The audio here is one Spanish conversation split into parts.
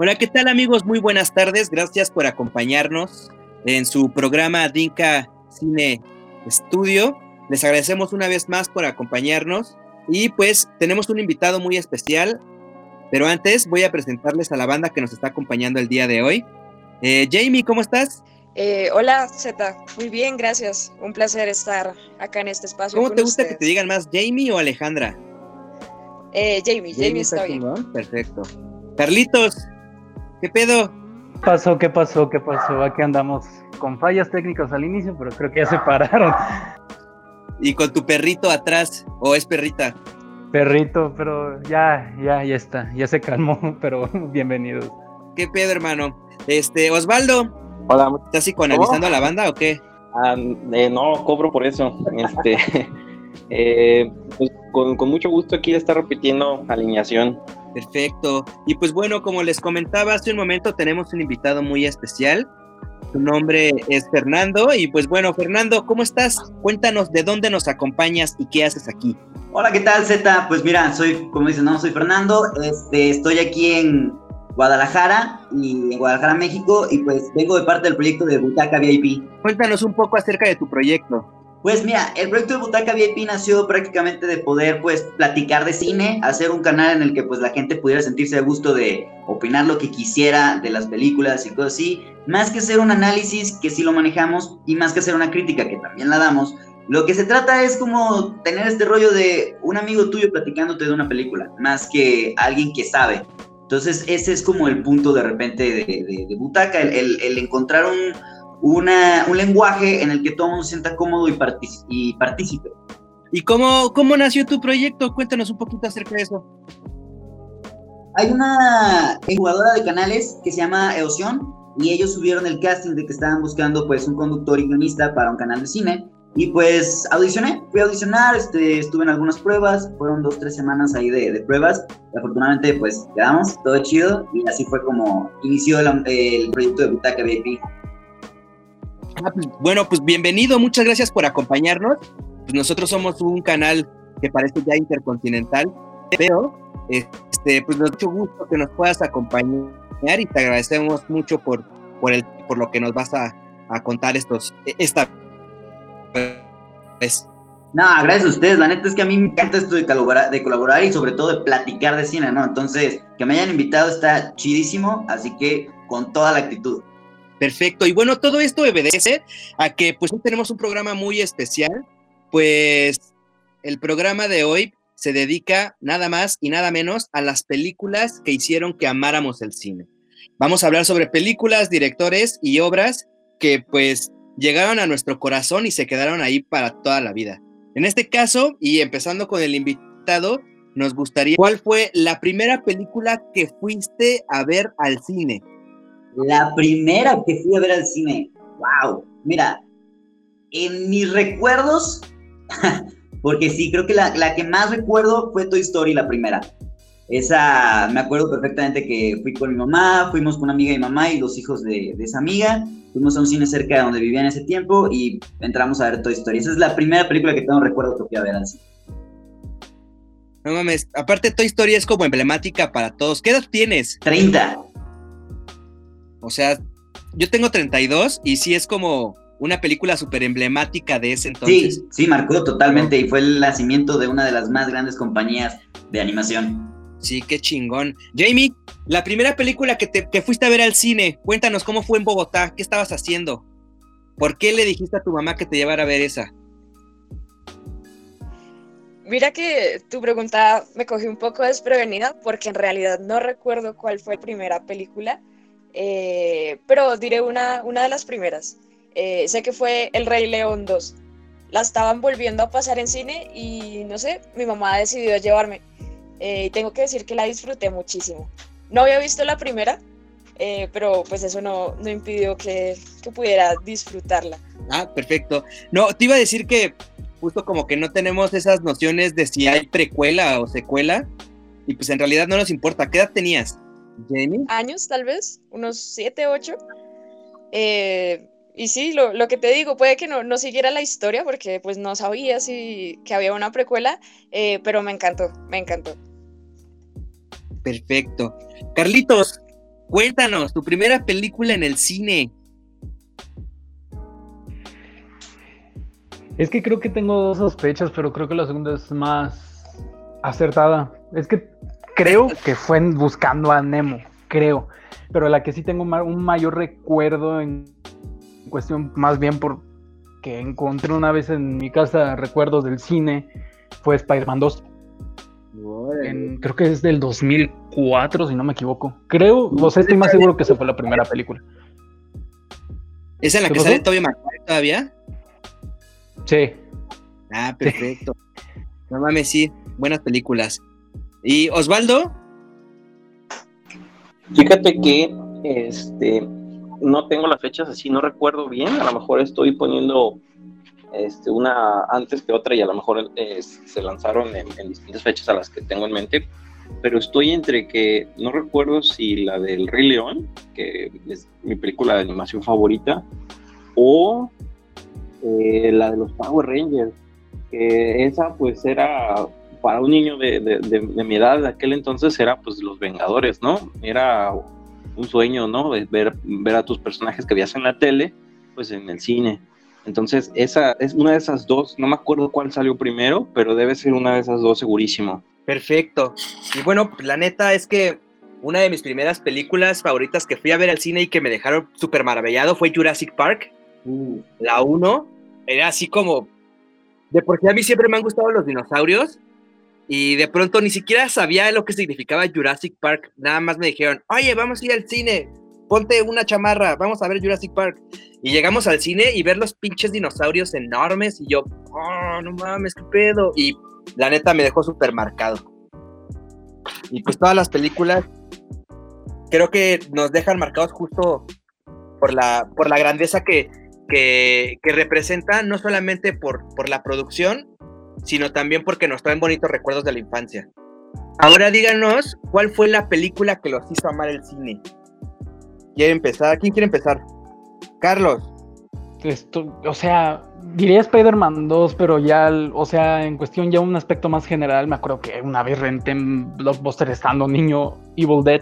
Hola, ¿qué tal amigos? Muy buenas tardes. Gracias por acompañarnos en su programa Dinka Cine Estudio. Les agradecemos una vez más por acompañarnos y pues tenemos un invitado muy especial, pero antes voy a presentarles a la banda que nos está acompañando el día de hoy. Eh, Jamie, ¿cómo estás? Eh, hola, Z. Muy bien, gracias. Un placer estar acá en este espacio. ¿Cómo te gusta que te digan más, Jamie o Alejandra? Eh, Jamie, Jamie, está, bien. Perfecto. Carlitos, ¿Qué pedo? ¿Qué pasó? ¿Qué pasó? ¿Qué pasó? Aquí andamos con fallas técnicas al inicio, pero creo que ya se pararon. ¿Y con tu perrito atrás? ¿O es perrita? Perrito, pero ya, ya, ya está. Ya se calmó, pero bienvenidos. ¿Qué pedo, hermano? Este, Osvaldo. Hola. ¿Estás psicoanalizando a la banda o qué? Ah, eh, no, cobro por eso. Este, eh, pues, con, con mucho gusto aquí de estar repitiendo alineación Perfecto. Y pues bueno, como les comentaba hace un momento, tenemos un invitado muy especial. Su nombre es Fernando. Y pues bueno, Fernando, ¿cómo estás? Cuéntanos de dónde nos acompañas y qué haces aquí. Hola, ¿qué tal, Z? Pues mira, soy, como dicen, no, soy Fernando. Este, estoy aquí en Guadalajara y en Guadalajara, México, y pues vengo de parte del proyecto de Butaca VIP. Cuéntanos un poco acerca de tu proyecto. Pues mira, el proyecto de Butaca VIP nació prácticamente de poder pues platicar de cine, hacer un canal en el que pues la gente pudiera sentirse a gusto de opinar lo que quisiera de las películas y cosas así, más que hacer un análisis que sí lo manejamos y más que hacer una crítica que también la damos, lo que se trata es como tener este rollo de un amigo tuyo platicándote de una película, más que alguien que sabe. Entonces ese es como el punto de repente de, Butaca, el encontrar un una, un lenguaje en el que todo el mundo se sienta cómodo y, y participe. ¿Y cómo, cómo nació tu proyecto? Cuéntanos un poquito acerca de eso. Hay una jugadora de canales que se llama Eoción y ellos subieron el casting de que estaban buscando pues un conductor y guionista para un canal de cine y pues audicioné, fui a audicionar, este, estuve en algunas pruebas, fueron dos, tres semanas ahí de, de pruebas y afortunadamente pues quedamos, todo chido y así fue como inició el, el proyecto de Butaca VIP. Bueno, pues bienvenido, muchas gracias por acompañarnos. Pues nosotros somos un canal que parece ya intercontinental, pero este, pues nos mucho gusto que nos puedas acompañar y te agradecemos mucho por, por, el, por lo que nos vas a, contar estos, esta vez. No, gracias a ustedes. La neta es que a mí me encanta esto de colaborar, de colaborar y sobre todo de platicar de cine, ¿no? Entonces, que me hayan invitado está chidísimo, así que con toda la actitud. Perfecto. Y bueno, todo esto obedece a que pues tenemos un programa muy especial. Pues el programa de hoy se dedica nada más y nada menos a las películas que hicieron que amáramos el cine. Vamos a hablar sobre películas, directores y obras que pues llegaron a nuestro corazón y se quedaron ahí para toda la vida. En este caso, y empezando con el invitado, nos gustaría, ¿cuál fue la primera película que fuiste a ver al cine? La primera que fui a ver al cine, wow, mira, en mis recuerdos, porque sí, creo que la, la, que más recuerdo fue Toy Story, la primera. Esa, me acuerdo perfectamente que fui con mi mamá, fuimos con una amiga de mi mamá y los hijos de, de esa amiga, fuimos a un cine cerca de donde vivía en ese tiempo y entramos a ver Toy Story. Esa es la primera película que tengo recuerdo que fui a ver al cine. No mames, aparte Toy Story es como emblemática para todos. ¿Qué edad tienes? 30. O sea, yo tengo 32 y sí es como una película súper emblemática de ese entonces. Sí, sí, marcó totalmente y fue el nacimiento de una de las más grandes compañías de animación. Sí, qué chingón. Jamie, la primera película que, te, que fuiste a ver al cine, cuéntanos cómo fue en Bogotá, qué estabas haciendo, por qué le dijiste a tu mamá que te llevara a ver esa. Mira que tu pregunta me cogió un poco desprevenida porque en realidad no recuerdo cuál fue la primera película eh, pero diré una, una de las primeras. Eh, sé que fue El Rey León 2. La estaban volviendo a pasar en cine y no sé, mi mamá decidió llevarme. Eh, y tengo que decir que la disfruté muchísimo. No había visto la primera, pero pues eso no, no impidió que, que, pudiera disfrutarla. Ah, perfecto. No, te iba a decir que justo como que no tenemos esas nociones de si hay precuela o secuela, y pues en realidad no nos importa. ¿Qué edad tenías? Años, tal vez, unos 7, 8. Eh, y sí, lo, lo, que te digo, puede que no, no, siguiera la historia porque pues no sabía si que había una precuela, eh, pero me encantó, me encantó. Perfecto. Carlitos, Cuéntanos, tu primera película en el cine. Es que creo que tengo dos sospechas, pero creo que la segunda es más acertada. Es que creo que fue buscando a Nemo, creo. Pero la que sí tengo un mayor recuerdo en cuestión, más bien por que encontré una vez en mi casa recuerdos del cine, fue Spider-Man 2. creo que es del 2004, si no me equivoco. Creo, no sé, estoy más seguro que esa fue la primera película. ¿Es en la que sale Tobey Maguire todavía? Sí. Ah, perfecto. No mames, sí, buenas películas. ¿Y Osvaldo? Fíjate que este no tengo las fechas así, no recuerdo bien, a lo mejor estoy poniendo este, una antes que otra y a lo mejor se lanzaron en, distintas fechas a las que tengo en mente, pero estoy entre que no recuerdo si la del Rey León, que es mi película de animación favorita, o eh, la de los Power Rangers, que esa pues era para un niño de, de, mi edad de aquel entonces era pues los Vengadores, ¿no? Era un sueño, ¿no? Ver, ver a tus personajes que veías en la tele, pues en el cine. Entonces, esa es una de esas dos, no me acuerdo cuál salió primero, pero debe ser una de esas dos segurísimo. Perfecto. Y bueno, la neta es que una de mis primeras películas favoritas que fui a ver al cine y que me dejaron súper maravillado fue Jurassic Park. Uh. La 1 era así como, de por sí a mí siempre me han gustado los dinosaurios y de pronto ni siquiera sabía lo que significaba Jurassic Park, nada más me dijeron, oye, vamos a ir al cine, ponte una chamarra, vamos a ver Jurassic Park. Y llegamos al cine y ver los pinches dinosaurios enormes y yo, oh, no mames, qué pedo. Y la neta me dejó súper marcado. Y pues todas las películas creo que nos dejan marcados justo por la, por la grandeza que, que, representa no solamente por, por la producción, sino también porque nos traen bonitos recuerdos de la infancia. Ahora díganos, ¿cuál fue la película que los hizo amar el cine? ¿Quiere empezar? ¿Quién quiere empezar? Carlos. O sea, diría Spider-Man 2, pero ya, o sea, en cuestión ya un aspecto más general, me acuerdo que una vez renté en Blockbuster estando niño Evil Dead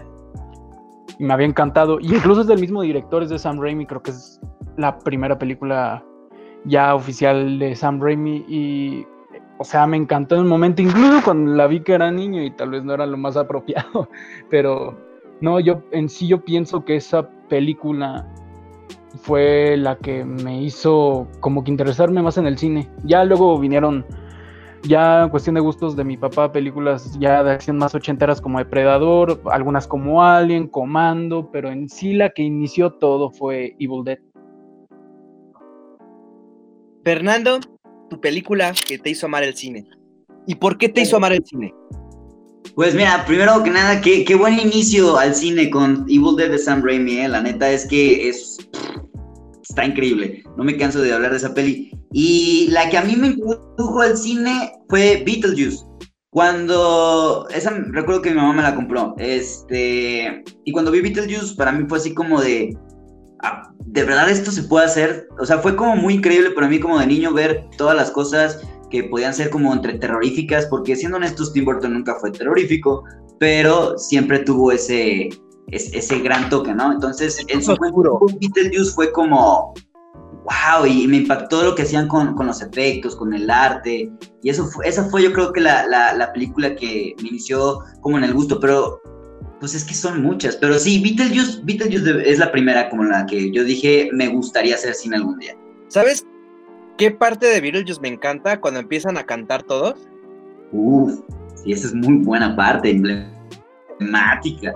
y me había encantado. Y incluso es del mismo director, es de Sam Raimi, creo que es la primera película ya oficial de Sam Raimi y o sea, me encantó en el momento, incluso cuando la vi que era niño y tal vez no era lo más apropiado, pero no, yo en sí yo pienso que esa película fue la que me hizo como que interesarme más en el cine. Ya luego vinieron, ya en cuestión de gustos de mi papá, películas ya de acción más ochenteras como Depredador, algunas como Alien, Comando, pero en sí la que inició todo fue Evil Dead. Fernando, tu película que te hizo amar el cine. ¿Y por qué te hizo amar el cine? Pues mira, primero que nada, qué, qué buen inicio al cine con Evil Dead de Sam Raimi, ¿eh? la neta es que es está increíble, no me canso de hablar de esa peli. Y la que a mí me introdujo al cine fue Beetlejuice. Cuando, esa recuerdo que mi mamá me la compró, este, y cuando vi Beetlejuice para mí fue así como de, de verdad esto se puede hacer, o sea, fue como muy increíble para mí como de niño ver todas las cosas que podían ser como entre terroríficas, porque siendo honestos, Tim Burton nunca fue terrorífico, pero siempre tuvo ese, ese, gran toque, ¿no? Entonces, en su momento, Beetlejuice fue como, wow, y me impactó lo que hacían con, con los efectos, con el arte, y eso fue, esa fue yo creo que la, la, la película que me inició como en el gusto, pero pues es que son muchas, pero sí, Beetlejuice, Beetlejuice es la primera como la que yo dije me gustaría hacer cine algún día. ¿Sabes qué parte de Beetlejuice me encanta cuando empiezan a cantar todos? Uf, sí, esa es muy buena parte, emblemática.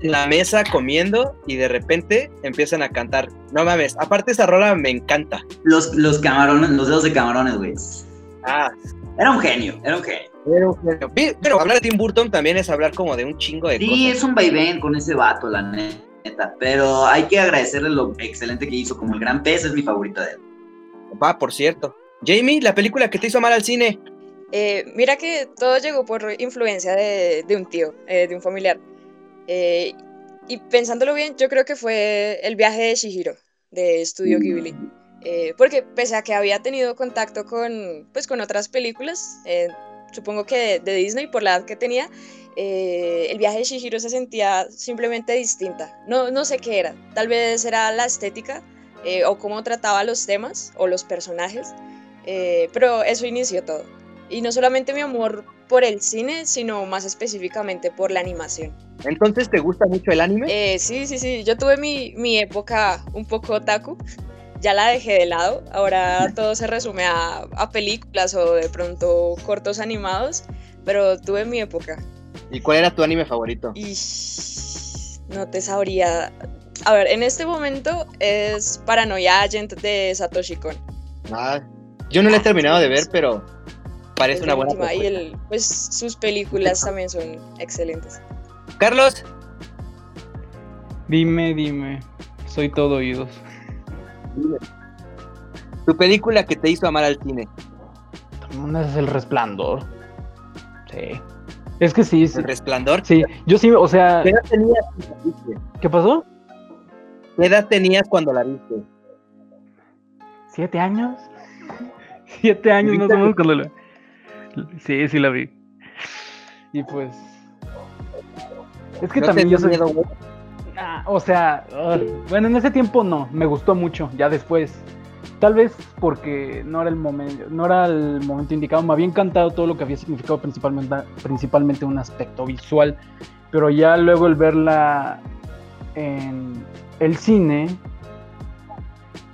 En la mesa comiendo y de repente empiezan a cantar. No mames, aparte esa rola me encanta. Los, los camarones, los dedos de camarones, güey. Ah. Era un genio, era un genio. Pero hablar de Tim Burton también es hablar como de un chingo de sí, cosas. Sí, es un vaivén con ese vato, la neta. Pero hay que agradecerle lo excelente que hizo. Como el gran pez es mi favorita de él. Va, por cierto. Jamie, la película que te hizo mal al cine. Eh, mira que todo llegó por influencia de, un tío, eh, de un familiar. Eh, y pensándolo bien, yo creo que fue el viaje de Shihiro, de Studio Ghibli. Mm. porque pese a que había tenido contacto con, pues, con otras películas, supongo que de, Disney por la edad que tenía, eh, el viaje de Shihiro se sentía simplemente distinta. No, no sé qué era, tal vez era la estética eh, o cómo trataba los temas o los personajes, eh, pero eso inició todo. Y no solamente mi amor por el cine, sino más específicamente por la animación. Entonces, ¿te gusta mucho el anime? Eh, sí, sí, sí. Yo tuve mi, mi época un poco otaku. Ya la dejé de lado. Ahora todo se resume a, a películas o de pronto cortos animados. Pero tuve mi época. ¿Y cuál era tu anime favorito? Y no te sabría. A ver, en este momento es Paranoia Agent de Satoshi Kon. Ah, yo no lo he terminado de ver, pero parece una buena última, Y el, pues sus películas también son excelentes. Carlos, Dime, dime. Soy todo oídos. Tu película que te hizo amar al cine. Es el resplandor. Sí. Es que sí, sí. El resplandor. Sí, yo sí, o sea, ¿Qué edad tenías cuando la viste? ¿qué pasó? ¿Qué edad tenías cuando la viste? ¿Siete años? Siete años más o menos cuando la... Sí, sí la vi. Y pues... Es que ¿No también yo soy... miedo? Ah, o sea, ugh, bueno, en ese tiempo no, me gustó mucho, ya después. Tal vez porque no era el momento, no era el momento indicado, me había encantado todo lo que había significado principalmente, principalmente un aspecto visual, pero ya luego el verla en el cine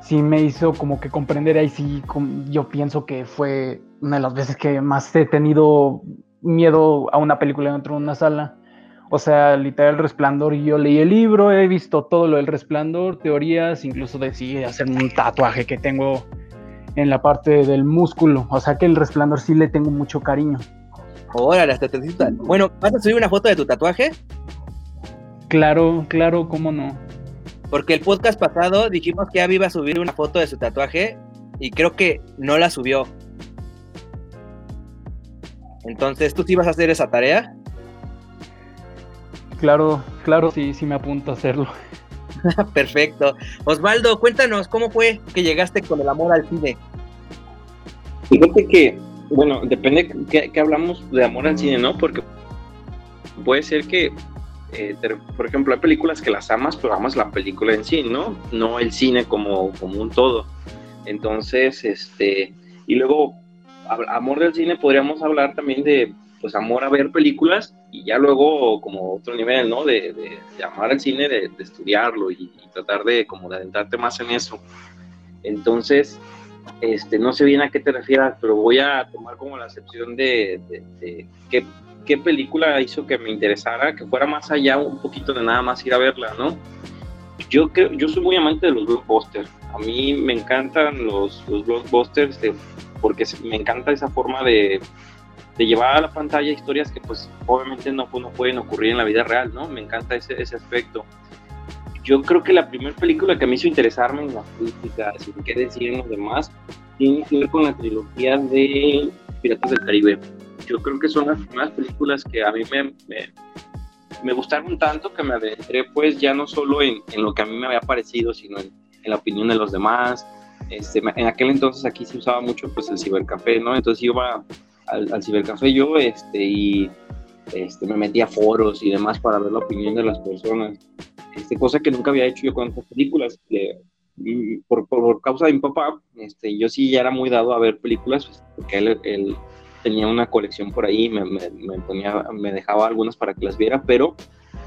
sí me hizo como que comprender ahí sí yo pienso que fue una de las veces que más he tenido miedo a una película dentro de una sala. O sea, literal Resplandor, yo leí el libro, he visto todo lo del Resplandor, teorías, incluso decidí hacer un tatuaje que tengo en la parte del músculo. O sea que el Resplandor sí le tengo mucho cariño. Órale, hasta te Bueno, ¿vas a subir una foto de tu tatuaje? Claro, claro, cómo no. Porque el podcast pasado dijimos que Abby iba a subir una foto de su tatuaje y creo que no la subió. Entonces, ¿tú sí vas a hacer esa tarea? Claro, claro, sí, sí me apunto a hacerlo. Perfecto. Osvaldo, cuéntanos, ¿cómo fue que llegaste con el amor al cine? Fíjate que, bueno, depende que, que hablamos de amor al cine, ¿no? Porque puede ser que, eh, te- por ejemplo, hay películas que las amas, pero amas la película en sí, ¿no? No el cine como, como un todo. Entonces, este, y luego, amor del cine, podríamos hablar también de, pues, amor a ver películas y ya luego como otro nivel, ¿no? De, de- de amar al cine, de, de estudiarlo y, y tratar de como de adentrarte más en eso. Entonces, este, no sé bien a qué te refieras, pero voy a tomar como la excepción de, qué, qué película hizo que me interesara, que fuera más allá un poquito de nada más ir a verla, ¿no? Yo, creo, yo soy muy amante de los blockbusters. A mí me encantan los, los blockbusters de- porque me encanta esa forma de, de llevar a la pantalla historias que pues obviamente no, no pueden ocurrir en la vida real, ¿no? Me encanta ese, ese aspecto yo creo que la primera película que me hizo interesarme en la política, sin qué decir en los demás, tiene que ver con la trilogía de Piratas del Caribe. Yo creo que son las primeras películas que a mí me, me, me gustaron tanto que me adentré pues ya no solo en, en lo que a mí me había parecido, sino en, en la opinión de los demás. Este, en aquel entonces aquí se usaba mucho pues el cibercafé, ¿no? Entonces iba al, al cibercafé yo este, y este, me metía a foros y demás para ver la opinión de las personas este, cosa que nunca había hecho yo con estas películas. que, mm, por, por, por causa de mi papá, este, yo sí ya era muy dado a ver películas, pues, porque él, él tenía una colección por ahí, me, me, me ponía, me dejaba algunas para que las viera, pero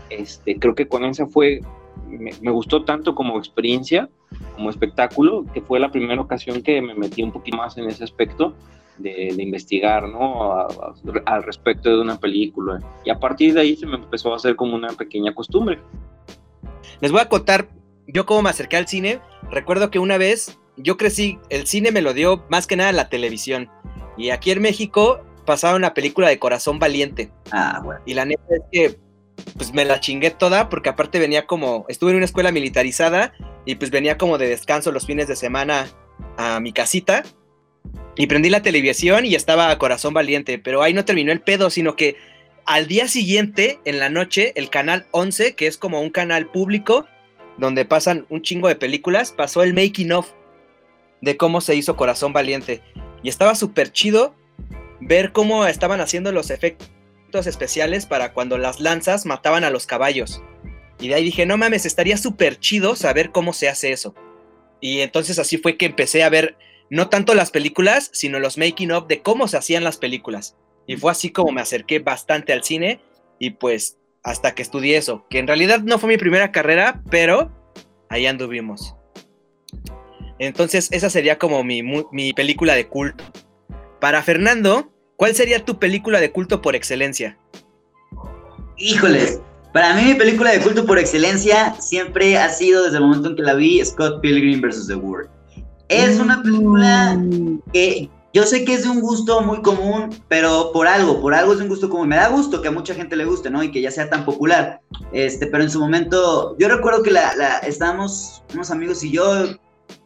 este, creo que con esa fue, me, me gustó tanto como experiencia, como espectáculo, que fue la primera ocasión que me metí un poquito más en ese aspecto. De, de investigar ¿no? A- a- al respecto de una película y a partir de ahí se me empezó a hacer como una pequeña costumbre Les voy a contar yo cómo me acerqué al cine. Recuerdo que una vez yo crecí, el cine me lo dio más que nada la televisión. Y aquí en México pasaba una película de Corazón Valiente. Ah, bueno. Y la neta es que pues me la chingué toda porque aparte venía como, estuve en una escuela militarizada y pues venía como de descanso los fines de semana a mi casita y prendí la televisión y estaba Corazón Valiente, pero ahí no terminó el pedo, sino que al día siguiente, en la noche, el canal 11, que es como un canal público donde pasan un chingo de películas, pasó el making of de cómo se hizo Corazón Valiente y estaba súper chido ver cómo estaban haciendo los efectos efectos especiales para cuando las lanzas mataban a los caballos. Y de ahí dije, no mames, estaría súper chido saber cómo se hace eso. Y entonces así fue que empecé a ver no tanto las películas, sino los making of de cómo se hacían las películas. Y fue así como me acerqué bastante al cine y pues hasta que estudié eso, que en realidad no fue mi primera carrera, pero ahí anduvimos. Entonces esa sería como mi, mi película de culto. Para Fernando, ¿cuál sería tu película de culto por excelencia? Híjoles, para mí mi película de culto por excelencia siempre ha sido desde el momento en que la vi Scott Pilgrim vs. The World. Es una película que yo sé que es de un gusto muy común, pero por algo, por algo es de un gusto común. Me da gusto que a mucha gente le guste, ¿no? Y que ya sea tan popular. Este, pero en su momento, yo recuerdo que la, estábamos, unos amigos y yo,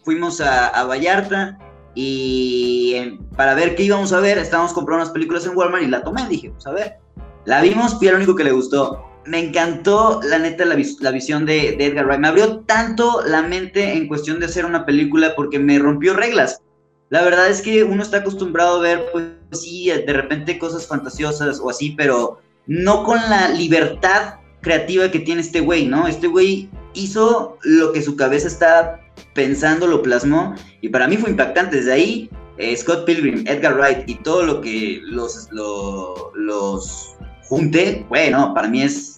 fuimos a, Vallarta y para ver qué íbamos a ver, estábamos comprando unas películas en Walmart y la tomé. Dije, pues a ver, la vimos y era lo único que le gustó me encantó, la neta, la, visión de, Edgar Wright. Me abrió tanto la mente en cuestión de hacer una película porque me rompió reglas. La verdad es que uno está acostumbrado a ver, pues sí, de repente cosas fantasiosas o así, pero no con la libertad creativa que tiene este güey, ¿no? Este güey hizo lo que su cabeza estaba pensando, lo plasmó, y para mí fue impactante. Desde ahí, eh, Scott Pilgrim, Edgar Wright y todo lo que los, los junté, bueno, para mí es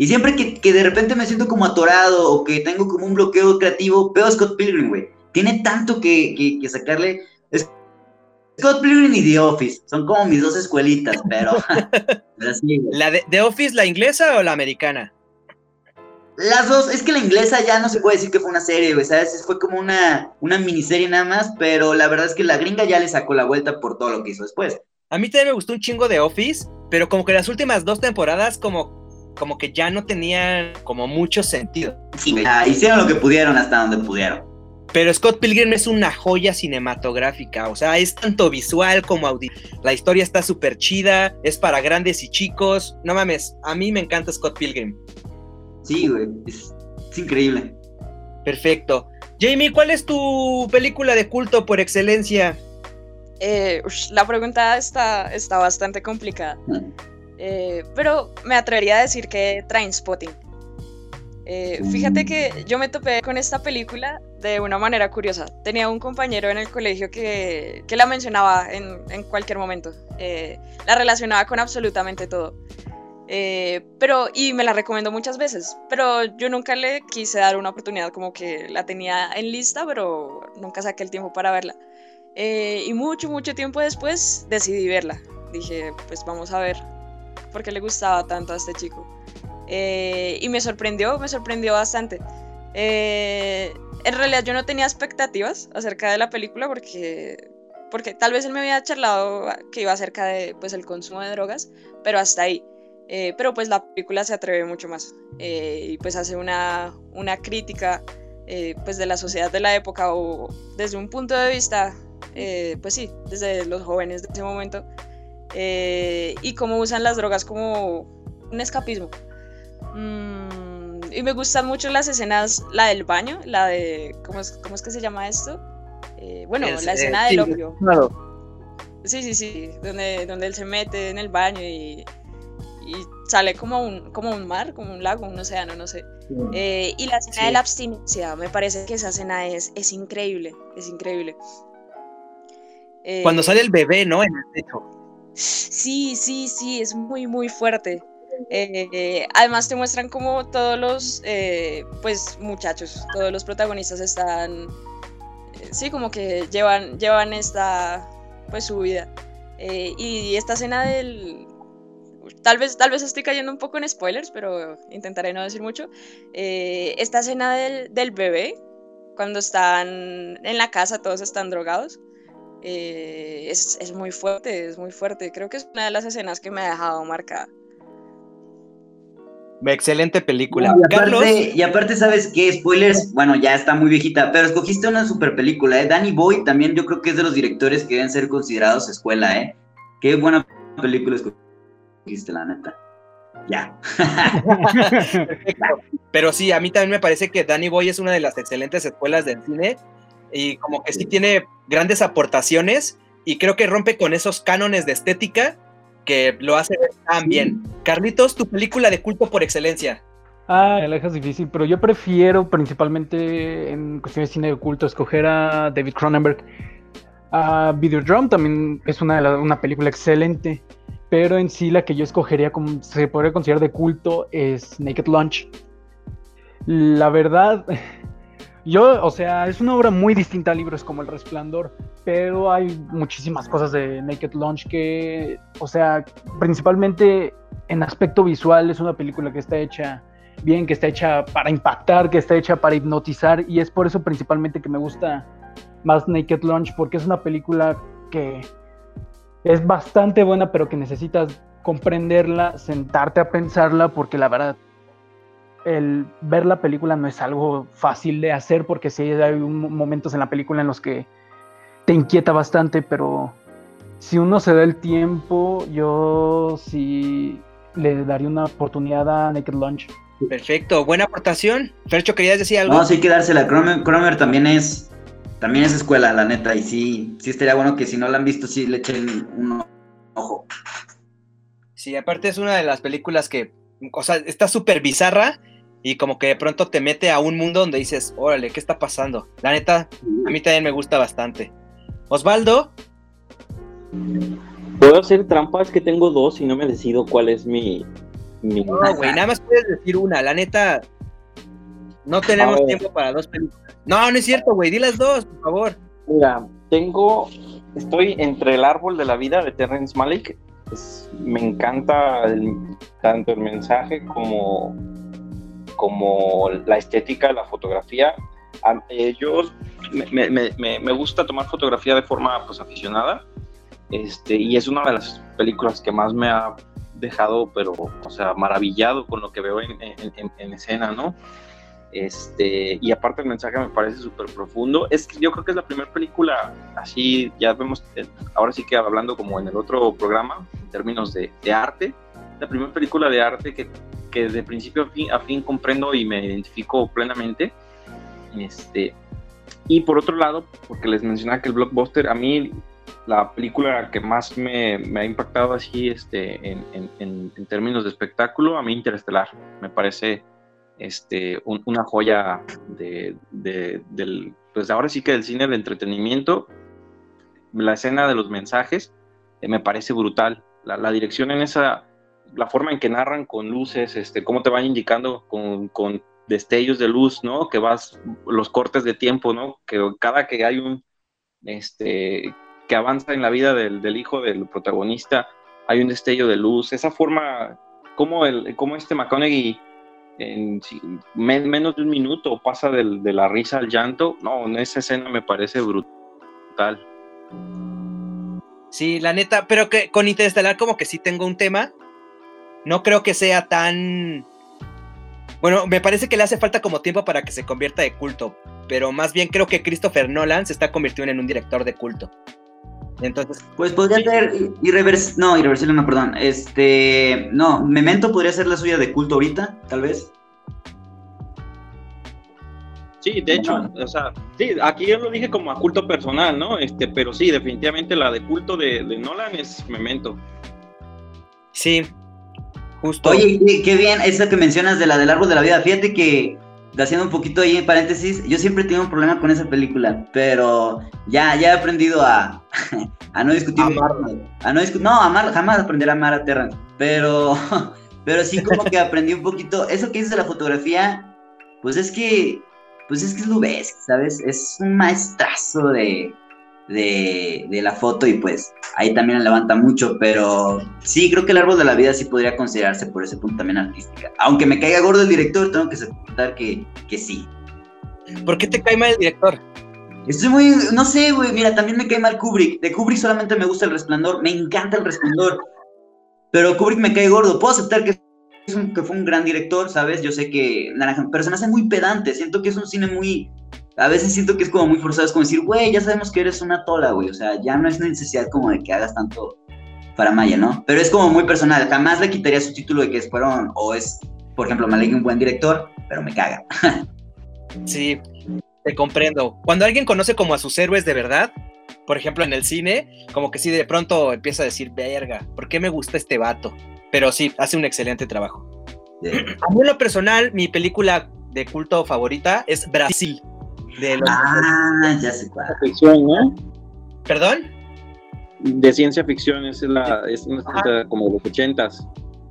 y siempre que, de repente me siento como atorado o que tengo como un bloqueo creativo, veo a Scott Pilgrim, güey. Tiene tanto que, sacarle. Scott Pilgrim y The Office son como mis dos escuelitas, pero. ¿La de The Office, la inglesa o la americana? Las dos, es que la inglesa ya no se puede decir que fue una serie, güey, ¿sabes? Fue como una, una miniserie nada más, pero la verdad es que la gringa ya le sacó la vuelta por todo lo que hizo después. A mí también me gustó un chingo de Office, pero como que las últimas dos temporadas como como que ya no tenían como mucho sentido. Sí, hicieron lo que pudieron hasta donde pudieron. Pero Scott Pilgrim es una joya cinematográfica, o sea, es tanto visual como audiovisual. La historia está súper chida, es para grandes y chicos. No mames, a mí me encanta Scott Pilgrim. Sí, güey, es, increíble. Perfecto. Jamie, ¿cuál es tu película de culto por excelencia? Eh, la pregunta está, está bastante complicada. Mm. Eh, pero me atrevería a decir que Trainspotting. Eh, fíjate que yo me topé con esta película de una manera curiosa. Tenía un compañero en el colegio que, que la mencionaba en, en, cualquier momento. Eh, la relacionaba con absolutamente todo. Eh, pero, y me la recomendó muchas veces, pero yo nunca le quise dar una oportunidad, como que la tenía en lista, pero nunca saqué el tiempo para verla. y mucho, mucho tiempo después decidí verla. Dije, pues vamos a ver porque le gustaba tanto a este chico. Eh, y me sorprendió, me sorprendió bastante. Eh, en realidad yo no tenía expectativas acerca de la película porque, porque tal vez él me había charlado que iba acerca de pues, el consumo de drogas, pero hasta ahí. Eh, pero pues la película se atreve mucho más y pues hace una, una crítica pues de la sociedad de la época o desde un punto de vista, pues sí, desde los jóvenes de ese momento, eh, y cómo usan las drogas como un escapismo. Mm, y me gustan mucho las escenas, la del baño, la de, ¿cómo es, cómo es que se llama esto? Eh, bueno, la escena del opio. Sí, sí, sí, donde, donde él se mete en el baño y, y sale como un, como un mar, como un lago, un océano, no sé. Eh, y la escena de la abstinencia, me parece que esa escena es, es increíble, es increíble. Cuando sale el bebé, ¿no? En el techo. Sí, sí, sí, es muy, muy fuerte. Eh, además te muestran como todos los, eh, pues, muchachos, todos los protagonistas están, eh, sí, como que llevan, llevan esta, pues, su vida. y esta escena del, tal vez, tal vez estoy cayendo un poco en spoilers, pero intentaré no decir mucho. esta escena del, del bebé, cuando están en la casa, todos están drogados. Eh, es, muy fuerte, es muy fuerte. Creo que es una de las escenas que me ha dejado marcada. Excelente película. y, aparte, ¿sabes qué? Spoilers, bueno, ya está muy viejita, pero escogiste una super película, ¿eh? Danny Boy también yo creo que es de los directores que deben ser considerados escuela, ¿eh? Qué buena película escogiste, la neta. Ya. pero sí, a mí también me parece que Danny Boy es una de las excelentes escuelas del cine y como que sí tiene grandes aportaciones y creo que rompe con esos cánones de estética que lo hace tan bien. Carlitos, tu película de culto por excelencia. Ah, la es difícil, pero yo prefiero principalmente en cuestiones de cine de culto escoger a David Cronenberg. A Videodrome también es una, una película excelente, pero en sí la que yo escogería como se podría considerar de culto es Naked Lunch. La verdad, yo, o sea, es una obra muy distinta a libros como El Resplandor, pero hay muchísimas cosas de Naked Lunch que, o sea, principalmente en aspecto visual es una película que está hecha bien, que está hecha para impactar, que está hecha para hipnotizar y es por eso principalmente que me gusta más Naked Lunch porque es una película que es bastante buena pero que necesitas comprenderla, sentarte a pensarla porque la verdad el ver la película no es algo fácil de hacer porque sí hay momentos en la película en los que te inquieta bastante, pero si uno se da el tiempo, yo sí le daría una oportunidad a Naked Lunch. Perfecto, buena aportación. Fercho, ¿querías decir algo? No, sí hay que dársela. Cromer, también es también es escuela, la neta, y sí, sí estaría bueno que si no la han visto, sí le echen un ojo. Sí, aparte es una de las películas que, o sea, está súper bizarra y como que de pronto te mete a un mundo donde dices, órale, ¿qué está pasando? La neta, a mí también me gusta bastante. Osvaldo. Puedo hacer trampas que tengo dos y no me decido cuál es mi, no, güey, nada más puedes decir una. La neta, no tenemos tiempo para dos películas. No, no es cierto, güey. Di las dos, por favor. Mira, tengo. Estoy entre el árbol de la vida de Terrence Malick. me encanta tanto el mensaje como, como la estética, la fotografía. Eh, yo me, me, me, gusta tomar fotografía de forma pues, aficionada. Este, y es una de las películas que más me ha dejado, pero, o sea, maravillado con lo que veo en, en, escena, ¿no? Este, y aparte el mensaje me parece súper profundo. Es yo creo que es la primera película, así ya vemos, eh, ahora sí que hablando como en el otro programa, en términos de, de arte, la primera película de arte que, que de principio a fin, a fin comprendo y me identifico plenamente. Este, y por otro lado, porque les mencionaba que el blockbuster, a mí la película que más me, ha impactado así este, en, términos de espectáculo, a mí Interestelar. Me parece este, una joya de, del, pues ahora sí que del cine de entretenimiento. La escena de los mensajes eh, me parece brutal. La, dirección en esa, la forma en que narran con luces, este, cómo te van indicando con, con destellos de luz, ¿no? Que vas, los cortes de tiempo, ¿no? Que cada que hay un, este, que avanza en la vida del, hijo del protagonista, hay un destello de luz, esa forma, como, el, como este McConaughey en menos de un minuto pasa de la risa al llanto, no, en esa escena me parece brutal. Sí, la neta, pero que con Interestelar como que sí tengo un tema, no creo que sea tan... Bueno, me parece que le hace falta como tiempo para que se convierta de culto, pero más bien creo que Christopher Nolan se está convirtiendo en un director de culto. Entonces, pues podría ser irreversible, no, irreversible no, perdón. Este, no, Memento podría ser la suya de culto ahorita, tal vez. Sí, de hecho, o sea, sí, aquí yo lo dije como a culto personal, ¿no? Este, pero sí, definitivamente la de culto de, Nolan es Memento. Sí, justo. Oye, qué bien, esa que mencionas de la del árbol de la vida. Fíjate que haciendo un poquito ahí en paréntesis, yo siempre he tenido un problema con esa película, pero ya, ya he aprendido a, a no discutir. A no, no, amar, jamás aprenderé a amar a Terran, pero, pero sí como que aprendí un poquito. Eso que dices de la fotografía, pues es que, pues es que es lo ves, ¿sabes? Es un maestrazo de, de, la foto y pues ahí también levanta mucho, pero sí, creo que el árbol de la vida sí podría considerarse por ese punto también artística. Aunque me caiga gordo el director, tengo que aceptar que, que sí. ¿Por qué te cae mal el director? Estoy muy, no sé, güey, mira, también me cae mal Kubrick. De Kubrick solamente me gusta el resplandor, me encanta el resplandor, pero Kubrick me cae gordo. Puedo aceptar que, que fue un gran director, ¿sabes? Yo sé que Naranja, pero se me hace muy pedante, siento que es un cine muy, a veces siento que es como muy forzado, es como decir, güey, ya sabemos que eres una tola, güey, o sea, ya no es necesidad como de que hagas tanto para Maya, ¿no? Pero es como muy personal, jamás le quitaría su título de que fueron, o es, por ejemplo, Malek un buen director, pero me caga. sí, te comprendo. Cuando alguien conoce como a sus héroes de verdad, por ejemplo, en el cine, como que sí de pronto empieza a decir, verga, ¿por qué me gusta este vato? Pero sí, hace un excelente trabajo. A mí en lo personal, mi película de culto favorita es Brasil. De los... Ah, ya sé cuál. Ficción, ¿no? ¿Perdón? De ciencia ficción, es, la, es una cinta como de los ochentas.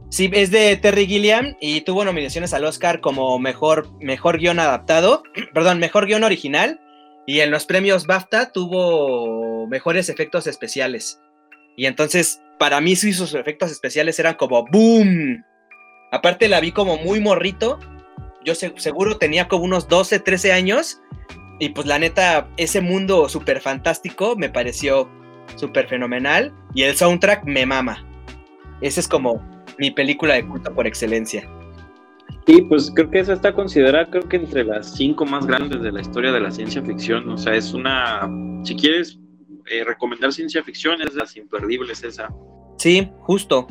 Sí, es de Terry Gilliam y tuvo nominaciones al Oscar como mejor, mejor guion adaptado, perdón, mejor guion original. Y en los premios BAFTA tuvo mejores efectos especiales. Y entonces, para mí, sí, sus efectos especiales eran como ¡boom! Aparte, la vi como muy morrito. Yo seguro tenía como unos 12, 13 años. Y pues, la neta, ese mundo súper fantástico me pareció súper fenomenal. Y el soundtrack me mama. Ese es como mi película de culto por excelencia. Sí, pues creo que esa está considerada, creo que entre las cinco más grandes de la historia de la ciencia ficción. O sea, es una. Si quieres eh, recomendar ciencia ficción, es de las imperdibles esa. Sí, justo.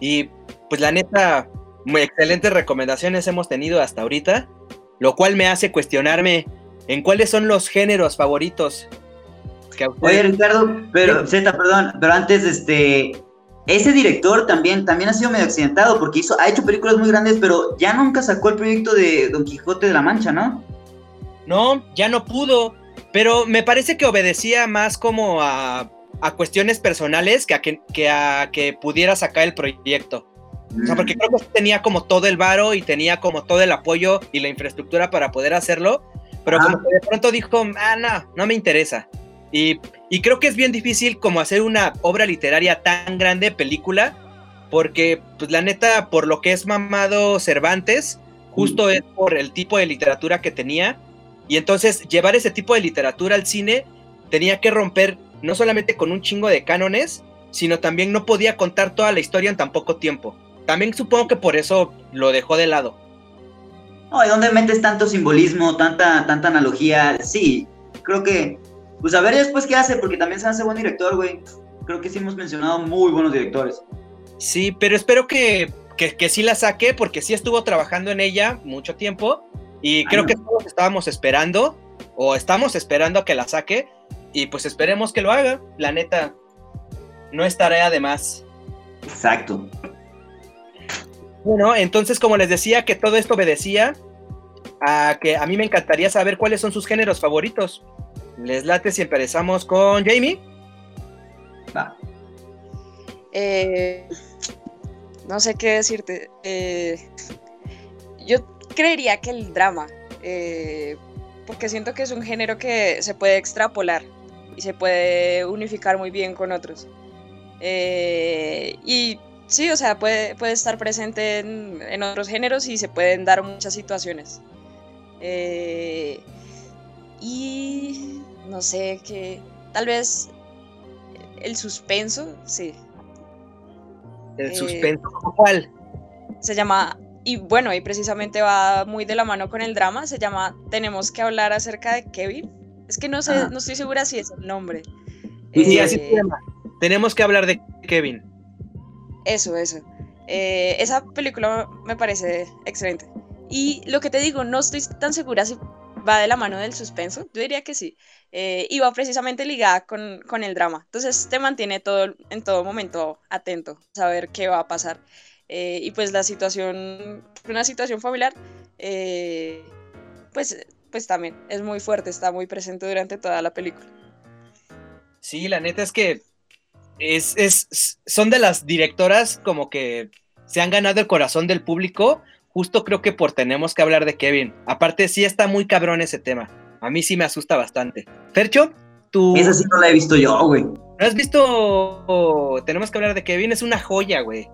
Y pues la neta, muy excelentes recomendaciones hemos tenido hasta ahorita, lo cual me hace cuestionarme en cuáles son los géneros favoritos. Que Oye, Ricardo, pero, Z, perdón, pero antes, este, ese director también, también ha sido medio accidentado porque hizo, ha hecho películas muy grandes, pero ya nunca sacó el proyecto de Don Quijote de la Mancha, ¿no? No, ya no pudo, pero me parece que obedecía más como a, a cuestiones personales que a que, a que pudiera sacar el proyecto. O sea, porque creo que tenía como todo el varo y tenía como todo el apoyo y la infraestructura para poder hacerlo, pero como que de pronto dijo, ah, no, no me interesa. Y, creo que es bien difícil como hacer una obra literaria tan grande, película, porque pues la neta, por lo que es mamado Cervantes, justo mm. es por el tipo de literatura que tenía. Y entonces llevar ese tipo de literatura al cine tenía que romper no solamente con un chingo de cánones, sino también no podía contar toda la historia en tan poco tiempo. También supongo que por eso lo dejó de lado. No, ¿y dónde metes tanto simbolismo, tanta, tanta analogía? Sí, creo que pues a ver después qué hace, porque también se hace buen director, güey. Creo que sí hemos mencionado muy buenos directores. Sí, pero espero que, que, sí la saque, porque sí estuvo trabajando en ella mucho tiempo. Y creo que todos estábamos esperando, o estamos esperando a que la saque. Y pues esperemos que lo haga. La neta, no es tarea de más. Exacto. Bueno, entonces, como les decía, que todo esto obedecía a que a mí me encantaría saber cuáles son sus géneros favoritos. ¿Les late si empezamos con Jamie? Va. Eh, no sé qué decirte. Eh, yo creería que el drama, eh, porque siento que es un género que se puede extrapolar y se puede unificar muy bien con otros. y sí, o sea, puede, puede estar presente en, en, otros géneros y se pueden dar muchas situaciones. y no sé, qué tal vez el suspenso, sí. ¿El eh, suspenso cuál? Se llama, y bueno, y precisamente va muy de la mano con el drama, se llama Tenemos que hablar acerca de Kevin. Es que no sé, no estoy segura si es el nombre. Sí, así se eh, llama. Tenemos que hablar de Kevin. Eso, eso. Eh, esa película me parece excelente. Y lo que te digo, no estoy tan segura si va de la mano del suspenso. Yo diría que sí eh, y va precisamente ligada con, con, el drama. Entonces te mantiene todo, en todo momento atento, saber qué va a pasar. Eh, y pues la situación, una situación familiar, eh, pues, pues también es muy fuerte, está muy presente durante toda la película. Sí, la neta es que es, es, son de las directoras como que se han ganado el corazón del público, justo creo que por tenemos que hablar de Kevin. Aparte, sí está muy cabrón ese tema. A mí sí me asusta bastante. Fercho, tú. Esa sí no la he visto yo, güey. ¿No has visto? Tenemos que hablar de Kevin, es una joya, güey.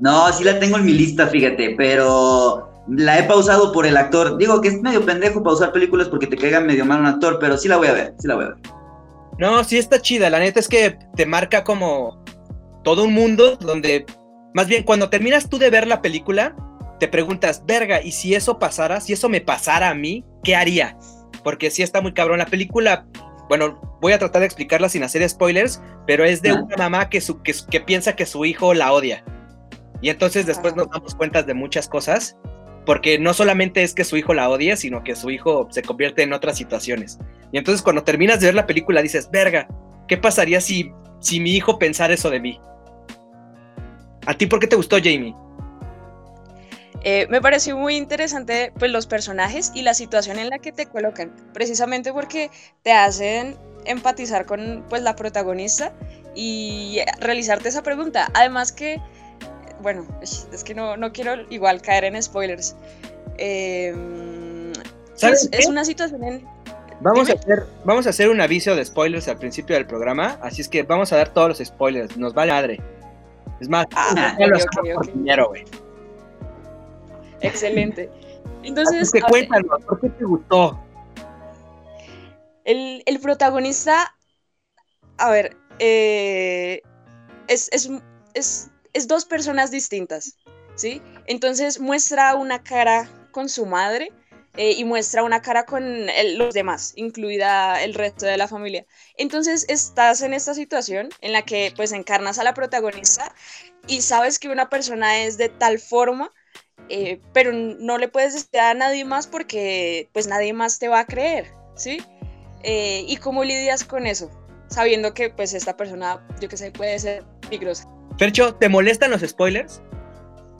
No, sí la tengo en mi lista, fíjate, pero la he pausado por el actor. Digo que es medio pendejo pausar películas porque te caiga medio mal un actor, pero sí la voy a ver, sí la voy a ver. No, sí está chida, la neta es que te marca como todo un mundo donde, más bien, cuando terminas tú de ver la película, te preguntas, verga, ¿y si eso pasara, si eso me pasara a mí, qué haría? porque sí está muy cabrón. La película, bueno, voy a tratar de explicarla sin hacer spoilers, pero es de una mamá que, su, que, piensa que su hijo la odia. Y entonces después nos damos cuenta de muchas cosas, porque no solamente es que su hijo la odia, sino que su hijo se convierte en otras situaciones. Y entonces cuando terminas de ver la película dices, verga, ¿qué pasaría si, si mi hijo pensara eso de mí? ¿A ti por qué te gustó, Jamie? Eh, me pareció muy interesante pues, los personajes y la situación en la que te colocan, precisamente porque te hacen empatizar con pues, la protagonista y realizarte esa pregunta. Además que, bueno, es que no, no quiero igual caer en spoilers. ¿Sabes es, una situación en... Vamos a, hacer, vamos a hacer un aviso de spoilers al principio del programa, así es que vamos a dar todos los spoilers, nos vale madre. Es más, ah, okay, Excelente. Entonces, que cuéntanos, ¿por qué te gustó? El, protagonista, a ver, eh, es, es, dos personas distintas, ¿sí? Entonces muestra una cara con su madre eh, y muestra una cara con los demás, incluida el resto de la familia. Entonces estás en esta situación en la que pues encarnas a la protagonista y sabes que una persona es de tal forma eh, pero no le puedes decir a nadie más porque pues nadie más te va a creer, ¿sí? Eh, ¿Y cómo lidias con eso? Sabiendo que pues esta persona, yo que sé, puede ser peligrosa. Fercho, ¿te molestan los spoilers?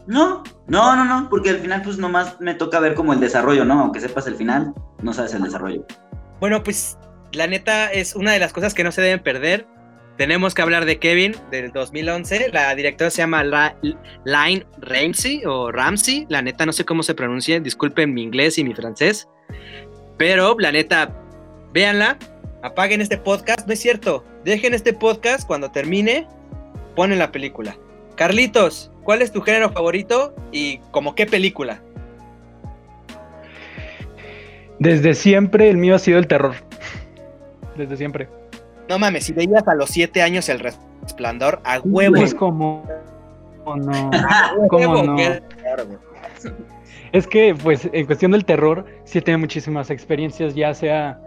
No, no, no, no, porque al final pues nomás me toca ver como el desarrollo, ¿no? Aunque sepas el final, no sabes el desarrollo. Bueno, pues la neta es una de las cosas que no se deben perder tenemos que hablar de Kevin del 2011. La directora se llama Line Ramsey o Ramsey. La neta no sé cómo se pronuncia. Disculpen mi inglés y mi francés. Pero la neta, véanla. Apaguen este podcast. No es cierto. Dejen este podcast cuando termine. Ponen la película. Carlitos, ¿cuál es tu género favorito y como qué película? Desde siempre el mío ha sido el terror. Desde siempre. No mames, si veías a los siete años el resplandor, a huevo. Es como. no. ¿Cómo no? Es que, pues, en cuestión del terror, sí tiene muchísimas experiencias, ya sea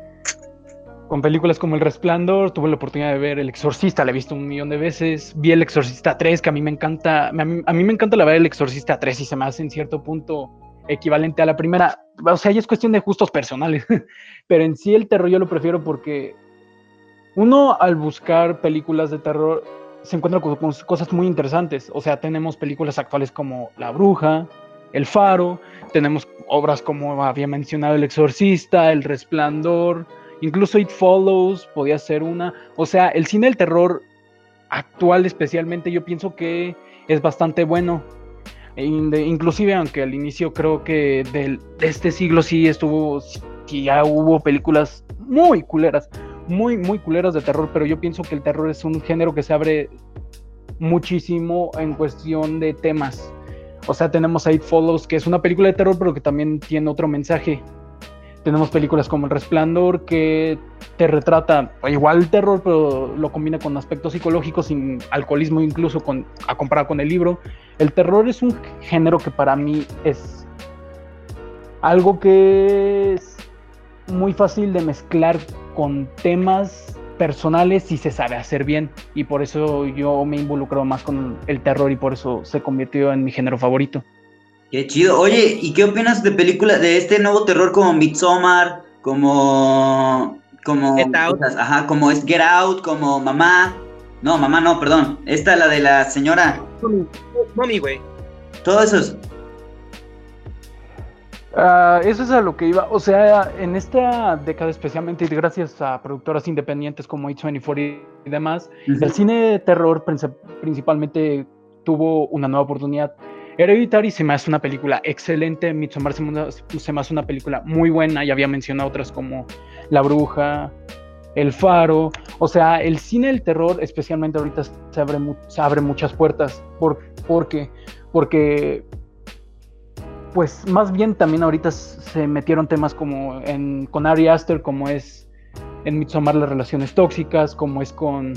con películas como El Resplandor, tuve la oportunidad de ver El Exorcista, la he visto un millón de veces, vi El Exorcista 3, que a mí me encanta, a mí, me encanta la ver El Exorcista 3 y se me hace en cierto punto equivalente a la primera, o sea, ya es cuestión de gustos personales, pero en sí el terror yo lo prefiero porque uno al buscar películas de terror se encuentra con, cosas muy interesantes. O sea, tenemos películas actuales como La Bruja, El Faro, tenemos obras como había mencionado El Exorcista, El Resplandor, incluso It Follows podía ser una. O sea, el cine del terror actual especialmente yo pienso que es bastante bueno. inclusive aunque al inicio creo que de este siglo sí estuvo, sí ya hubo películas muy culeras muy, muy culeras de terror, pero yo pienso que el terror es un género que se abre muchísimo en cuestión de temas. O sea, tenemos It Follows, que es una película de terror, pero que también tiene otro mensaje. Tenemos películas como El Resplandor, que te retrata igual el terror, pero lo combina con aspectos psicológicos, sin alcoholismo incluso a comparar con el libro. El terror es un género que para mí es algo que es muy fácil de mezclar con temas personales y se sabe hacer bien. Y por eso yo me involucro más con el terror y por eso se convirtió en mi género favorito. Qué chido. Oye, ¿y qué opinas de películas, de este nuevo terror como Midsommar, como... como Get Out. ajá, como es Get Out, como Mamá. No, Mamá no, perdón. Esta, la de la señora. Mami, güey. Todo eso. Ah, eso es a lo que iba. O sea, en esta década, especialmente y gracias a productoras independientes como A24 y demás, el cine de terror principalmente tuvo una nueva oportunidad. Hereditary se me hace una película excelente. Midsommar se me hace una película muy buena. Ya había mencionado otras como La Bruja, El Faro. O sea, el cine del terror, especialmente ahorita, se abre, se abre muchas puertas. ¿Por, ¿Por qué? Porque pues más bien también ahorita se metieron temas como con Ari Aster, como es en Midsommar las relaciones tóxicas, como es con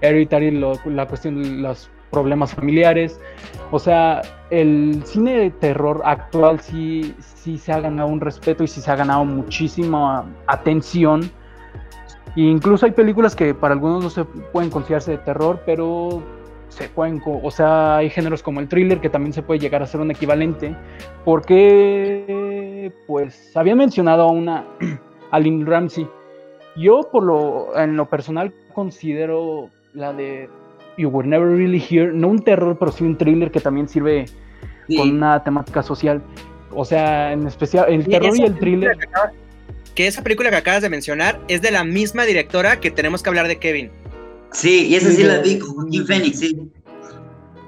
Hereditary la cuestión de los problemas familiares. O sea, el cine de terror actual sí, sí se ha ganado un respeto y sí se ha ganado muchísima atención. E incluso hay películas que para algunos no se pueden considerarse de terror, pero se pueden, o sea, hay géneros como el thriller que también se puede llegar a ser un equivalente, porque, pues, había mencionado a una, a Ramsey, Yo, por lo, en lo personal, considero la de You Were Never Really Here, no un terror, pero sí un thriller que también sirve con una temática social. O sea, en especial el terror y el thriller. Que, esa película que acabas de mencionar es de la misma directora que tenemos que hablar de Kevin. Sí, y esa sí, la vi con Joaquín Phoenix, sí.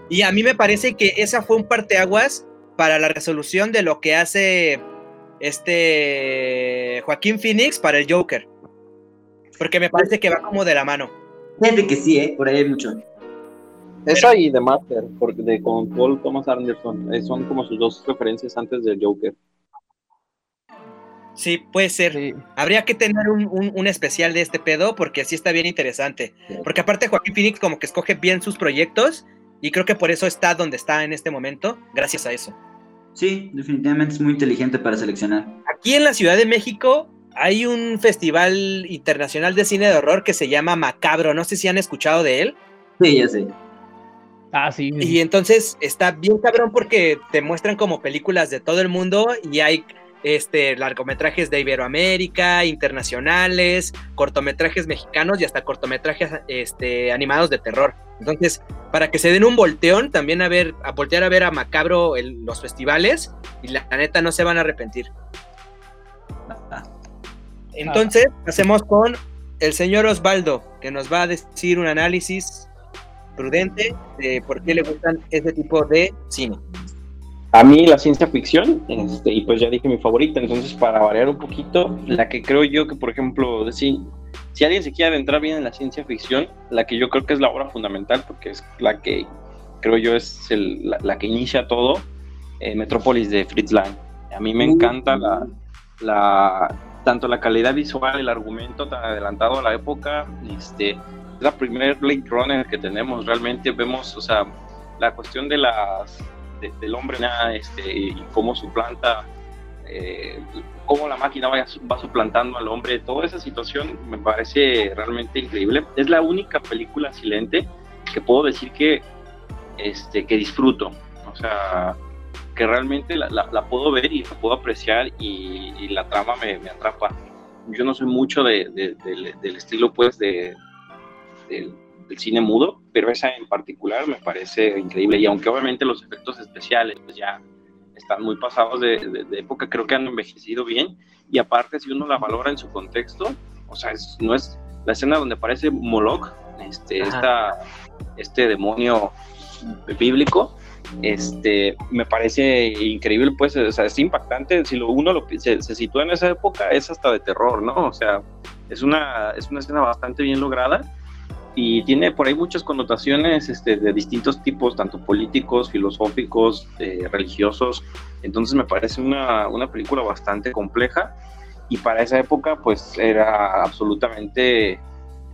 Y a mí me parece que esa fue un parteaguas para la resolución de lo que hace este Joaquín Phoenix para el Joker. Porque me parece que va como de la mano. Fíjate que sí, ¿eh? por ahí hay mucho. Esa y The Master, porque de, con Paul Thomas Anderson, eh, son como sus dos referencias antes del Joker. Sí, puede ser. Habría que tener un, especial de este pedo porque sí está bien interesante. Porque aparte Joaquín Phoenix como que escoge bien sus proyectos y creo que por eso está donde está en este momento, gracias a eso. Sí, definitivamente es muy inteligente para seleccionar. Aquí en la Ciudad de México hay un festival internacional de cine de horror que se llama Macabro. No sé si han escuchado de él. Sí, ya sé. Ah, sí. Y entonces está bien cabrón porque te muestran como películas de todo el mundo y hay este, largometrajes de Iberoamérica, internacionales, cortometrajes mexicanos y hasta cortometrajes este, animados de terror. Entonces, para que se den un volteón, también a ver, a voltear a ver a Macabro los festivales y la neta no se van a arrepentir. Entonces, hacemos con el señor Osvaldo, que nos va a decir un análisis prudente de por qué le gustan este tipo de cine. A mí la ciencia ficción, este, y pues ya dije mi favorita, entonces para variar un poquito, la que creo yo que, por ejemplo, si, si alguien se quiere adentrar bien en la ciencia ficción, la que yo creo que es la obra fundamental, porque es la que creo yo es la, que inicia todo, eh, Metrópolis de Fritz Lang. A mí me encanta la, la, tanto la calidad visual, el argumento tan adelantado a la época, este, es la primer Blade Runner que tenemos, realmente vemos, o sea, la cuestión de las, del hombre este, y cómo suplanta, eh, cómo la máquina va, va suplantando al hombre, toda esa situación me parece realmente increíble. Es la única película silente que puedo decir que, este, que disfruto, o sea, que realmente la, puedo ver y la puedo apreciar y, la trama me, atrapa. Yo no soy mucho de, del estilo pues de, del, cine mudo, pero esa en particular me parece increíble. Y aunque obviamente los efectos especiales pues ya están muy pasados de, época, creo que han envejecido bien. Y aparte si uno la valora en su contexto, o sea, no es la escena donde aparece Moloch, este, esta, este demonio bíblico, este, me parece increíble, pues, o sea, es impactante, si lo, uno lo, se, sitúa en esa época, es hasta de terror, ¿no? O sea, es una, es una escena bastante bien lograda y tiene por ahí muchas connotaciones este, de distintos tipos, tanto políticos, filosóficos, eh, religiosos, entonces me parece una, una película bastante compleja y para esa época, pues, era absolutamente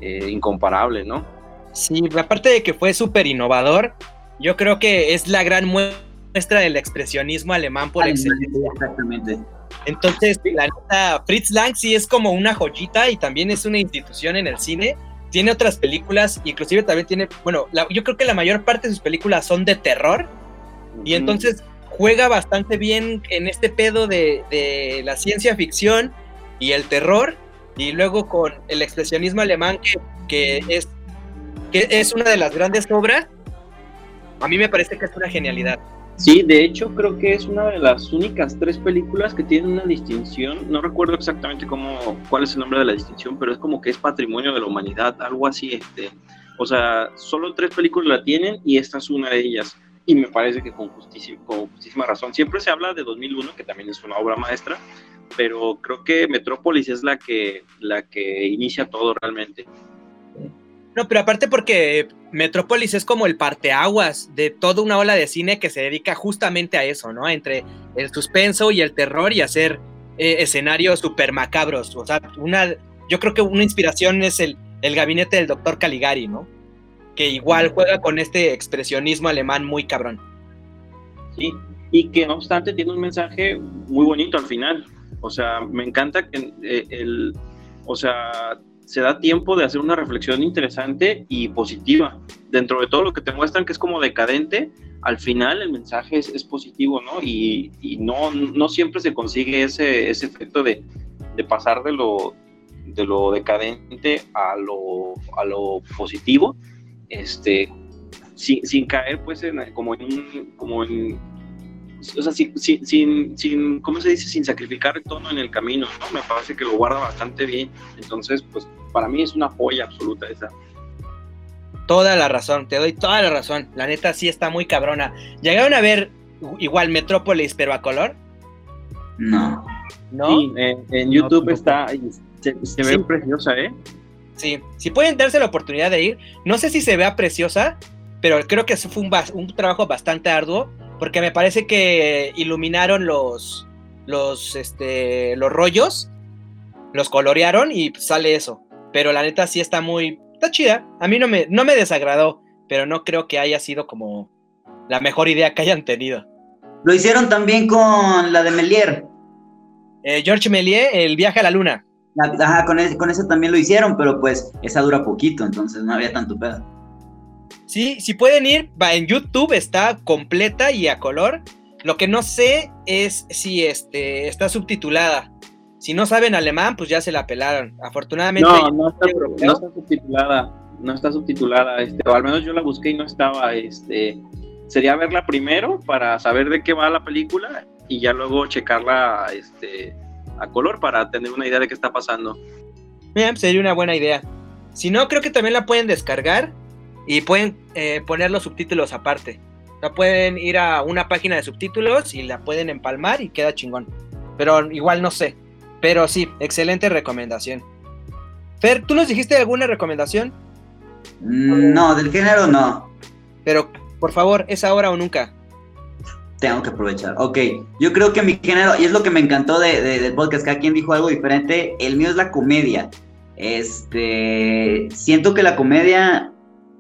eh, incomparable, ¿no? Sí, aparte de que fue súper innovador, yo creo que es la gran muestra del expresionismo alemán por excelencia. Exactamente. Entonces, la neta, Fritz Lang sí es como una joyita y también es una institución en el cine. Tiene otras películas, inclusive también tiene, bueno, yo creo que la mayor parte de sus películas son de terror. Y entonces juega bastante bien en este pedo de, de, la ciencia ficción y el terror. Y luego con el expresionismo alemán, que, que, es, que es una de las grandes obras a mí me parece que es una genialidad. Sí, de hecho creo que es una de las únicas tres películas que tienen una distinción. No recuerdo exactamente cómo, cuál es el nombre de la distinción, pero es como que es patrimonio de la humanidad, algo así. Este, o sea, solo tres películas la tienen y esta es una de ellas. Y me parece que con, con justísima razón. Siempre se habla de 2001, que también es una obra maestra, pero creo que Metrópolis es la que, la que inicia todo realmente. No, pero aparte porque Metrópolis es como el parteaguas de toda una ola de cine que se dedica justamente a eso, ¿no? Entre el suspenso y el terror y hacer eh, escenarios súper macabros. O sea, una, yo creo que una inspiración es el, el gabinete del doctor Caligari, ¿no? Que igual juega con este expresionismo alemán muy cabrón. Sí, y que no obstante tiene un mensaje muy bonito al final. O sea, me encanta que eh, el, o sea, se da tiempo de hacer una reflexión interesante y positiva. Dentro de todo lo que te muestran que es como decadente, al final el mensaje es, positivo, ¿no? Y, no, no siempre se consigue ese, ese efecto de, de, pasar de lo, de lo decadente a lo, a lo positivo, este, sin, sin caer pues en, como en un, como en, o sea, sin, sin, sin, ¿cómo se dice? Sin sacrificar el tono en el camino, ¿no? Me parece que lo guarda bastante bien. Entonces, pues, para mí es una joya absoluta esa. Toda la razón, te doy toda la razón. La neta sí está muy cabrona. ¿Llegaron a ver igual Metrópolis, pero a color? No. ¿No? Sí, en, en YouTube está, se, se ve Sí. preciosa, ¿eh? Sí, si pueden darse la oportunidad de ir, no sé si se vea preciosa, pero creo que eso fue un trabajo bastante arduo, porque me parece que iluminaron los, los, este, los rollos, los colorearon y sale eso. Pero la neta sí está muy, está chida. A mí no me, no me desagradó, pero no creo que haya sido como la mejor idea que hayan tenido. Lo hicieron también con la de Melier. Eh, George Méliès, El viaje a la luna. La- Ajá, con, ese- con esa también lo hicieron, pero pues esa dura poquito, entonces no había tanto pedo. Sí, si pueden ir, va en YouTube, está completa y a color. Lo que no sé es si este, está subtitulada. Si no saben alemán, pues ya se la pelaron. Afortunadamente. No, no está, no está subtitulada, no está subtitulada, este, o al menos yo la busqué y no estaba, este, sería verla primero para saber de qué va la película y ya luego checarla, este, a color para tener una idea de qué está pasando. Bien, sería una buena idea. Si no, creo que también la pueden descargar y pueden eh, poner los subtítulos aparte. O sea, pueden ir a una página de subtítulos y la pueden empalmar y queda chingón. Pero igual no sé. Pero sí, excelente recomendación. Fer, ¿tú nos dijiste alguna recomendación? Mm, No, del género no. Pero, por favor, es ahora o nunca. Tengo que aprovechar. Ok, yo creo que mi género, y es lo que me encantó de, de- del podcast, cada quien dijo algo diferente, el mío es la comedia. Este, siento que la comedia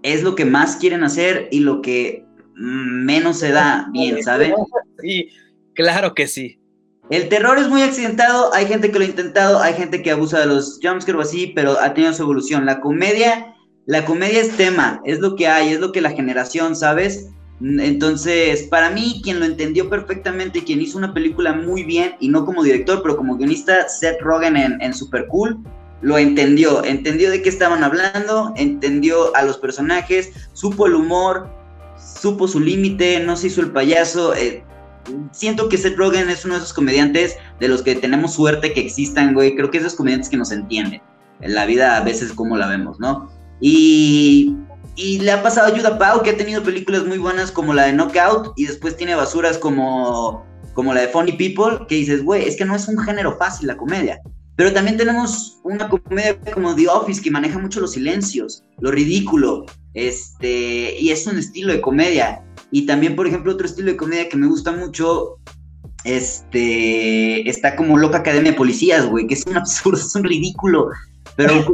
es lo que más quieren hacer y lo que menos se da bien, ¿saben? Sí, claro que sí. El terror es muy accidentado, hay gente que lo ha intentado, hay gente que abusa de los jumpscares o así, pero ha tenido su evolución. La comedia, la comedia es tema, es lo que hay, es lo que la generación, ¿sabes? Entonces, para mí, quien lo entendió perfectamente, quien hizo una película muy bien, y no como director, pero como guionista, Seth Rogen en, en Super Cool, lo entendió, entendió de qué estaban hablando, entendió a los personajes, supo el humor, supo su límite, no se hizo el payaso. eh, siento que Seth Rogen es uno de esos comediantes de los que tenemos suerte que existan, güey. Creo que esos comediantes que nos entienden. En la vida a veces como la vemos, ¿no? Y, y le ha pasado a Judah Pau, que ha tenido películas muy buenas como la de Knockout, y después tiene basuras como, como la de Funny People, que dices, güey, es que no es un género fácil la comedia. Pero también tenemos una comedia como The Office que maneja mucho los silencios, lo ridículo, este, y es un estilo de comedia. Y también, por ejemplo, otro estilo de comedia que me gusta mucho, este, está como Loca Academia de Policías, güey, que es un absurdo, es un ridículo, pero,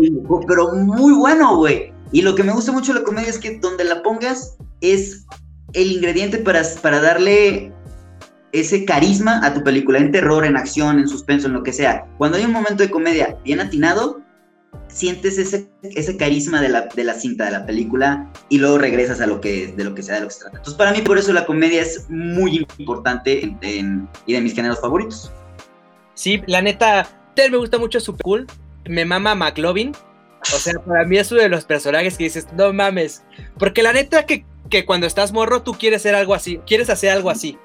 pero muy bueno, güey. Y lo que me gusta mucho de la comedia es que donde la pongas es el ingrediente para, para darle ese carisma a tu película, en terror, en acción, en suspenso, en lo que sea. Cuando hay un momento de comedia bien atinado, sientes ese, ese carisma de la, de la cinta, de la película, y luego regresas a lo que, de lo que sea, de lo que se trata. Entonces, para mí, por eso la comedia es muy importante en- en- y de mis géneros favoritos. Sí, la neta, me gusta mucho Super Cool. Me mama McLovin. O sea, para mí es uno de los personajes que dices, no mames. Porque la neta que, que cuando estás morro tú quieres hacer algo así, quieres hacer algo así.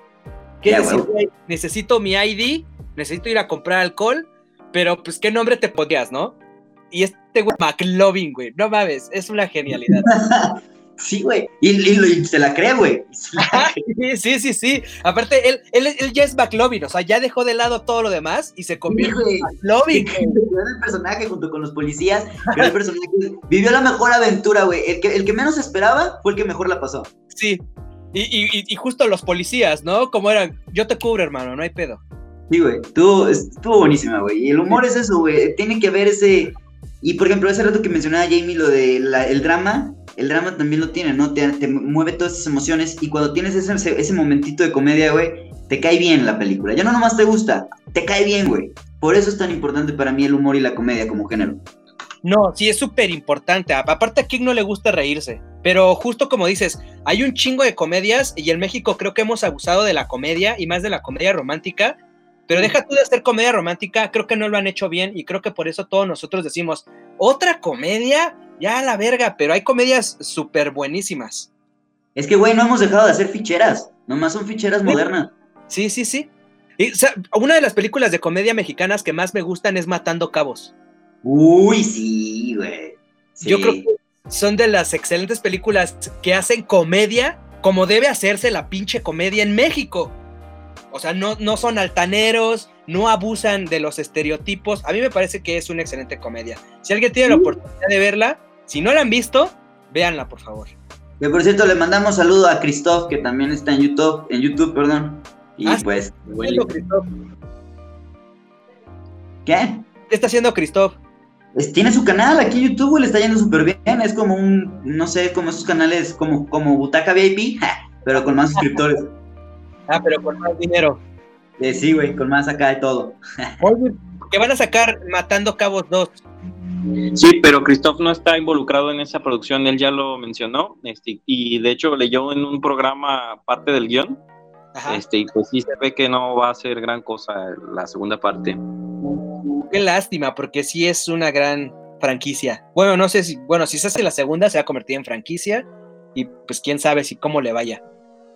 Quieres Ya, decir, huevo. "Güey, necesito mi ID, necesito ir a comprar alcohol, pero pues qué nombre te pondrías, ¿no? Y este güey, McLovin, güey, no mames, es una genialidad. Sí, güey. Y, y- y se la cree, güey. Sí, sí, sí, sí. Aparte, él, él, él ya es McLovin, o sea, ya dejó de lado todo lo demás y se convierte güey. en McLovin. Creó el personaje junto con los policías. creó el personaje. Vivió la mejor aventura, güey. El que, el que menos esperaba fue el que mejor la pasó. Sí. Y, y- y- justo los policías, ¿no? Como eran, yo te cubro, hermano, no hay pedo. Sí, güey. Estuvo, estuvo buenísima, güey. Y el humor es eso, güey. Tiene que haber ese. Y por ejemplo, ese rato que mencionaba Jamie, lo del drama, el drama también lo tiene, ¿no? Te, te mueve todas esas emociones. Y cuando tienes ese, ese, ese momentito de comedia, güey, te cae bien la película. Ya no nomás te gusta, te cae bien, güey. Por eso es tan importante para mí el humor y la comedia como género. No, sí, es súper importante. Aparte, a quién no le gusta reírse. Pero justo como dices, hay un chingo de comedias y en México creo que hemos abusado de la comedia y más de la comedia romántica. Pero deja tú de hacer comedia romántica, creo que no lo han hecho bien y creo que por eso todos nosotros decimos, otra comedia, ya a la verga, pero hay comedias súper buenísimas. Es que, güey, no hemos dejado de hacer ficheras, nomás son ficheras modernas. Sí, sí, sí. Y, o sea, una de las películas de comedia mexicanas que más me gustan es Matando Cabos. Uy, sí, güey. Sí. Yo creo que son de las excelentes películas que hacen comedia como debe hacerse la pinche comedia en México. O sea, no, no son altaneros, no abusan de los estereotipos. A mí me parece que es una excelente comedia. Si alguien tiene la oportunidad de verla, si no la han visto, véanla, por favor. Que por cierto, le mandamos saludo a Christoph, que también está en YouTube, en YouTube, perdón. Y Ah, pues. ¿Qué? ¿Qué está haciendo Christoph? Tiene su canal aquí en YouTube, güey, le está yendo súper bien. Es como un, no sé, como esos canales como, como Butaca VIP, ja, pero con más suscriptores. Ah, pero con más dinero. Eh, sí, güey, con más acá de todo. Oye, que van a sacar Matando Cabos 2. Sí, pero Christoph no está involucrado en esa producción, él ya lo mencionó, este, y de hecho leyó en un programa parte del guion, Ajá. este, y pues sí se ve que no va a ser gran cosa la segunda parte. Qué lástima, porque sí es una gran franquicia. Bueno, no sé si, bueno, si se hace la segunda, se va a convertir en franquicia. Y pues quién sabe si cómo le vaya.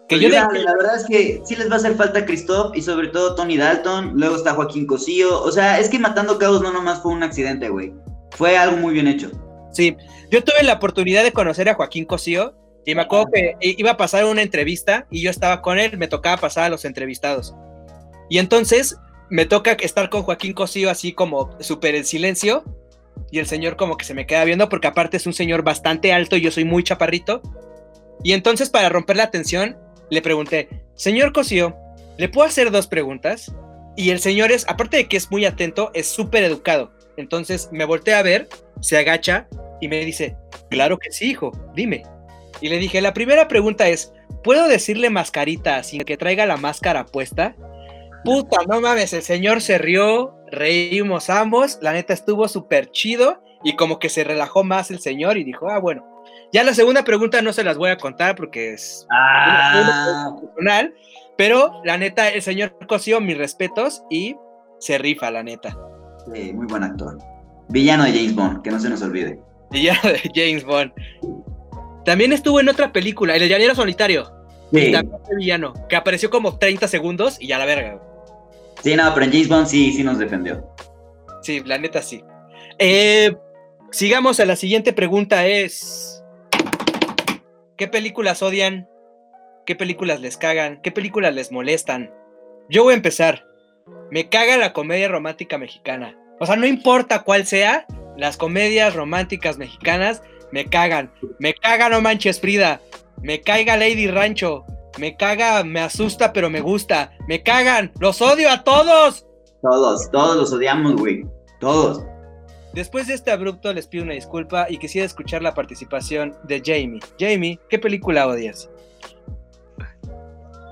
Que yo de- la verdad es que sí les va a hacer falta Christoph y sobre todo Tony Dalton. Luego está Joaquín Cosío. O sea, es que Matando Cabos no nomás fue un accidente, güey. Fue algo muy bien hecho. Sí, yo tuve la oportunidad de conocer a Joaquín Cosío y me acuerdo que iba a pasar una entrevista y yo estaba con él, me tocaba pasar a los entrevistados. Y entonces me toca estar con Joaquín Cosío así como súper en silencio y el señor como que se me queda viendo porque aparte es un señor bastante alto y yo soy muy chaparrito. Y entonces para romper la tensión le pregunté, señor Cosío, ¿le puedo hacer dos preguntas? Y el señor es, aparte de que es muy atento, es súper educado. Entonces me volteé a ver, se agacha y me dice, claro que sí, hijo, dime. Y le dije, la primera pregunta es, ¿puedo decirle mascarita sin que traiga la máscara puesta? Puta, no mames, el señor se rió, reímos ambos, la neta estuvo súper chido y como que se relajó más el señor y dijo, ah, bueno. Ya la segunda pregunta no se las voy a contar porque es Ah, personal, pero la neta, el señor Cosío, mis respetos y se rifa, la neta. sí, muy buen actor. Villano de James Bond, que no se nos olvide. Ya de James Bond. También estuvo en otra película, El Llanero Solitario. Y Sí, también fue villano, que apareció como 30 segundos y ya la verga. sí, no, pero en James Bond sí, sí nos defendió. Sí, la neta sí. Eh, sigamos a la siguiente pregunta es... ¿Qué películas odian? ¿Qué películas les cagan? ¿Qué películas les molestan? Yo voy a empezar. Me caga la comedia romántica mexicana. O sea, no importa cuál sea, las comedias románticas mexicanas me cagan. Me caga No Manches Frida. Me caiga Lady Rancho. Me caga, me asusta, pero me gusta. Me cagan. Los odio a todos. Todos, todos los odiamos, güey. Todos. Después de este abrupto les pido una disculpa y quisiera escuchar la participación de Jamie. Jamie, ¿qué película odias?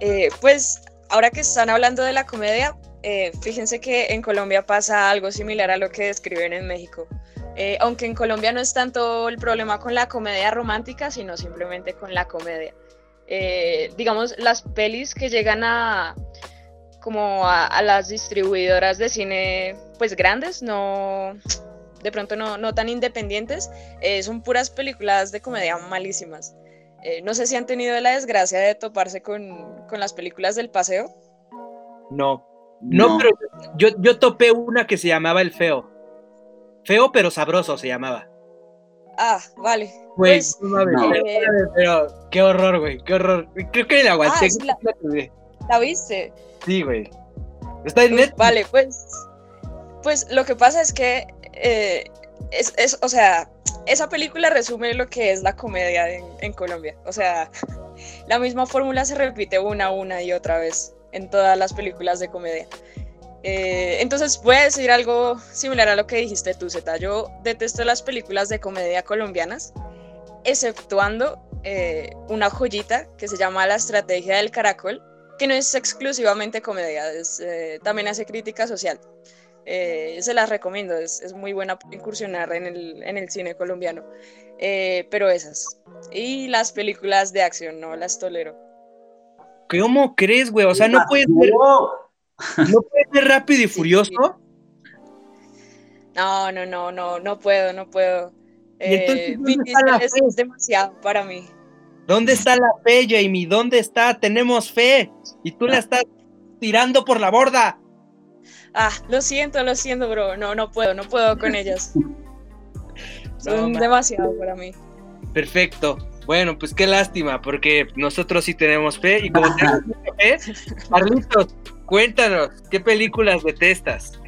Eh, pues ahora que están hablando de la comedia, eh, fíjense que en Colombia pasa algo similar a lo que describen en México. Eh, aunque en Colombia no es tanto el problema con la comedia romántica, sino simplemente con la comedia. Eh, digamos, las pelis que llegan a como a, a las distribuidoras de cine pues grandes, no de pronto no, no tan independientes, eh, son puras películas de comedia malísimas. Eh, no sé si han tenido la desgracia de toparse con, con las películas del paseo. No. No, pero yo, yo topé una que se llamaba El Feo. Feo pero sabroso se llamaba. Ah, vale. Güey, Pues, no no. pero- Eh, pero qué horror, güey, qué horror. Creo que la aguanté. Ah, la- ¿La viste? Sí, güey. Está en Netflix. Vale, pues, pues lo que pasa es que, eh, es, es- o sea, esa película resume lo que es la comedia en, en Colombia. O sea, la misma fórmula se repite una, una y otra vez en todas las películas de comedia. Eh, entonces voy a decir algo similar a lo que dijiste tú, Zeta. Yo detesto las películas de comedia colombianas, exceptuando eh, una joyita que se llama La Estrategia del Caracol, que no es exclusivamente comedia, es, eh, también hace crítica social. Eh, se las recomiendo, es, es muy buena para incursionar en el, en el cine colombiano. Eh, pero esas. Y las películas de acción, no las tolero. ¿Cómo crees, güey? O sea, no puedes ver. ¿No puede ser rápido y furioso? No, no, no, no, no puedo, no puedo. ¿Y entonces Eh, es, demasiado para mí. ¿Dónde está la fe, Jamie? ¿Dónde está? Tenemos fe. Y tú la estás tirando por la borda. Ah, lo siento, lo siento, bro. No, no puedo, no puedo con ellas. Son ma- demasiado para mí. Perfecto. Bueno, pues qué lástima, porque nosotros sí tenemos fe. Y como tenemos mucha fe, Carlitos, cuéntanos, ¿qué películas detestas?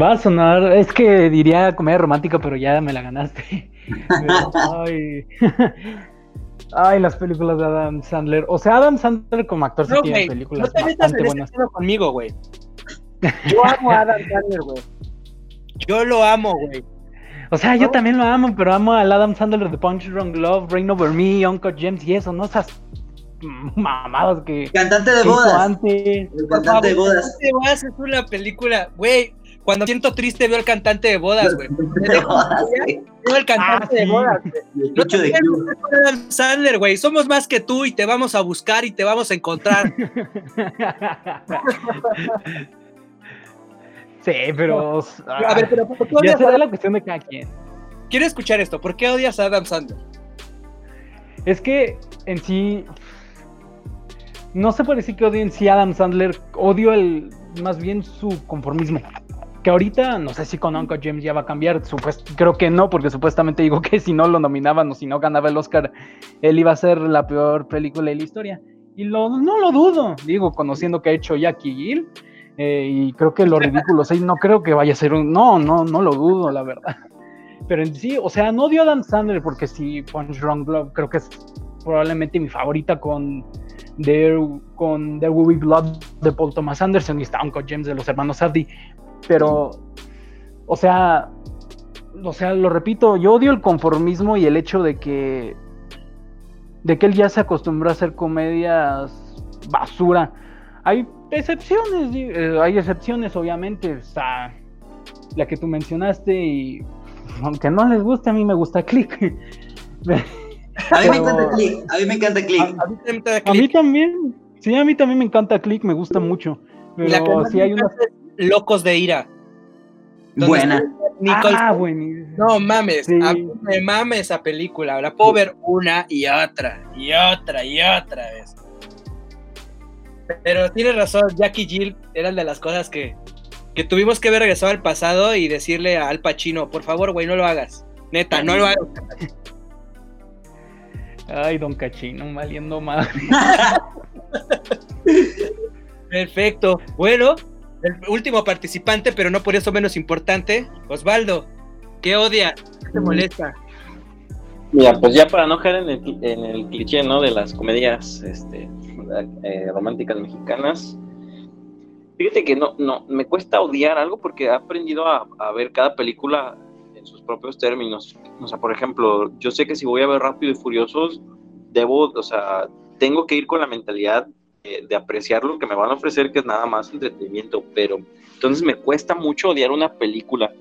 Va a sonar, es que diría comedia romántica, pero ya me la ganaste. Pero, ay. Ay, las películas de Adam Sandler. O sea, Adam Sandler como actor sí No, tiene películas no te bastante buenas. conmigo, güey. Yo amo a Adam Sandler, güey. Yo lo amo, güey. O sea, yo también lo amo, pero amo al Adam Sandler de Punch Drunk Love, Rain Over Me, Uncle James y eso, no esas mamadas que, Cantante de bodas. antes. El cantante de bodas. Cantante de bodas es una película, güey. Cuando siento triste veo el cantante de bodas, güey. Veo el cantante Ah, sí. de bodas. No te de Adam Sandler, güey. Somos más que tú y te vamos a buscar y te vamos a encontrar. sí, pero. A ver, pero ¿por qué ya odias será a- la cuestión de cada quien. Quiero escuchar esto. ¿Por qué odias a Adam Sandler? Es que en sí. No se puede decir que odio en sí a Adam Sandler. Odio el. Más bien su conformismo. Que ahorita no sé si con Uncle James ya va a cambiar. Creo que no, porque supuestamente digo que si no lo nominaban o si no ganaba el Oscar, él iba a ser la peor película de la historia. Y lo, no lo dudo, digo, conociendo que ha hecho Jackie Gill. eh, y creo que lo ridículo, sí, no creo que vaya a ser un. No, no, no lo dudo, la verdad. Pero en sí, o sea, no odio a Adam Sandler porque sí, Punch Drunk Love creo que es probablemente mi favorita con There, con There Will Be Blood de Paul Thomas Anderson y está Uncle James de los hermanos Safdie. Pero, o sea, o sea, lo repito, yo odio el conformismo y el hecho de que de que él ya se acostumbró a hacer comedias basura. Hay excepciones, eh, hay excepciones, obviamente. Está la que tú mencionaste y aunque no les guste, a mí me gusta Click. A mí me Pero- encanta Click. A mí me encanta Click. A mí también A mí sí, a mí también me encanta Click, me gusta mucho. Y la que Pero sí hay es Locos de ira. Buena. Nicole Ah. No mames, Sí. a mí me mame esa película. La puedo ver una y otra, y otra, y otra vez. Pero tienes razón, Jackie Jill eran de las cosas que, que tuvimos que ver regresado al pasado y decirle a Al Pacino, por favor, güey, no lo hagas. Neta, no lo hagas. Ay, don Cachino, valiendo más. Perfecto. Bueno, el último participante, pero no por eso menos importante, Osvaldo. ¿Qué odia? ¿Qué te molesta? Mira, pues ya para no caer en el, en el cliché, ¿no? De las comedias este, eh, románticas mexicanas. Fíjate que no, no, me cuesta odiar algo porque he aprendido a, a ver cada película sus propios términos. O sea, por ejemplo, yo sé que si voy a ver Rápido y Furiosos, debo, o sea, tengo que ir con la mentalidad de, de apreciar lo que me van a ofrecer, que es nada más entretenimiento, pero entonces me cuesta mucho odiar una película.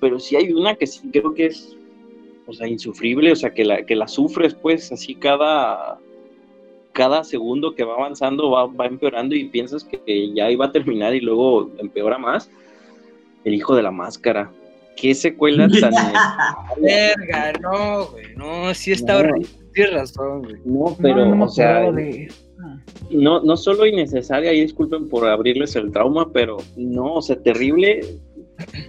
Pero sí hay una que sí creo que es o sea, insufrible, o sea, que la, que la sufres, pues, así cada, cada segundo que va avanzando va, va empeorando y piensas que ya iba a terminar y luego empeora más. El hijo de la máscara. Qué secuela tan... Verga, no, güey, no, sí está No. horrible. Tienes razón, güey. No, pero, no, no o sea, de no, no solo innecesaria, y disculpen por abrirles el trauma, pero no, o sea, terrible.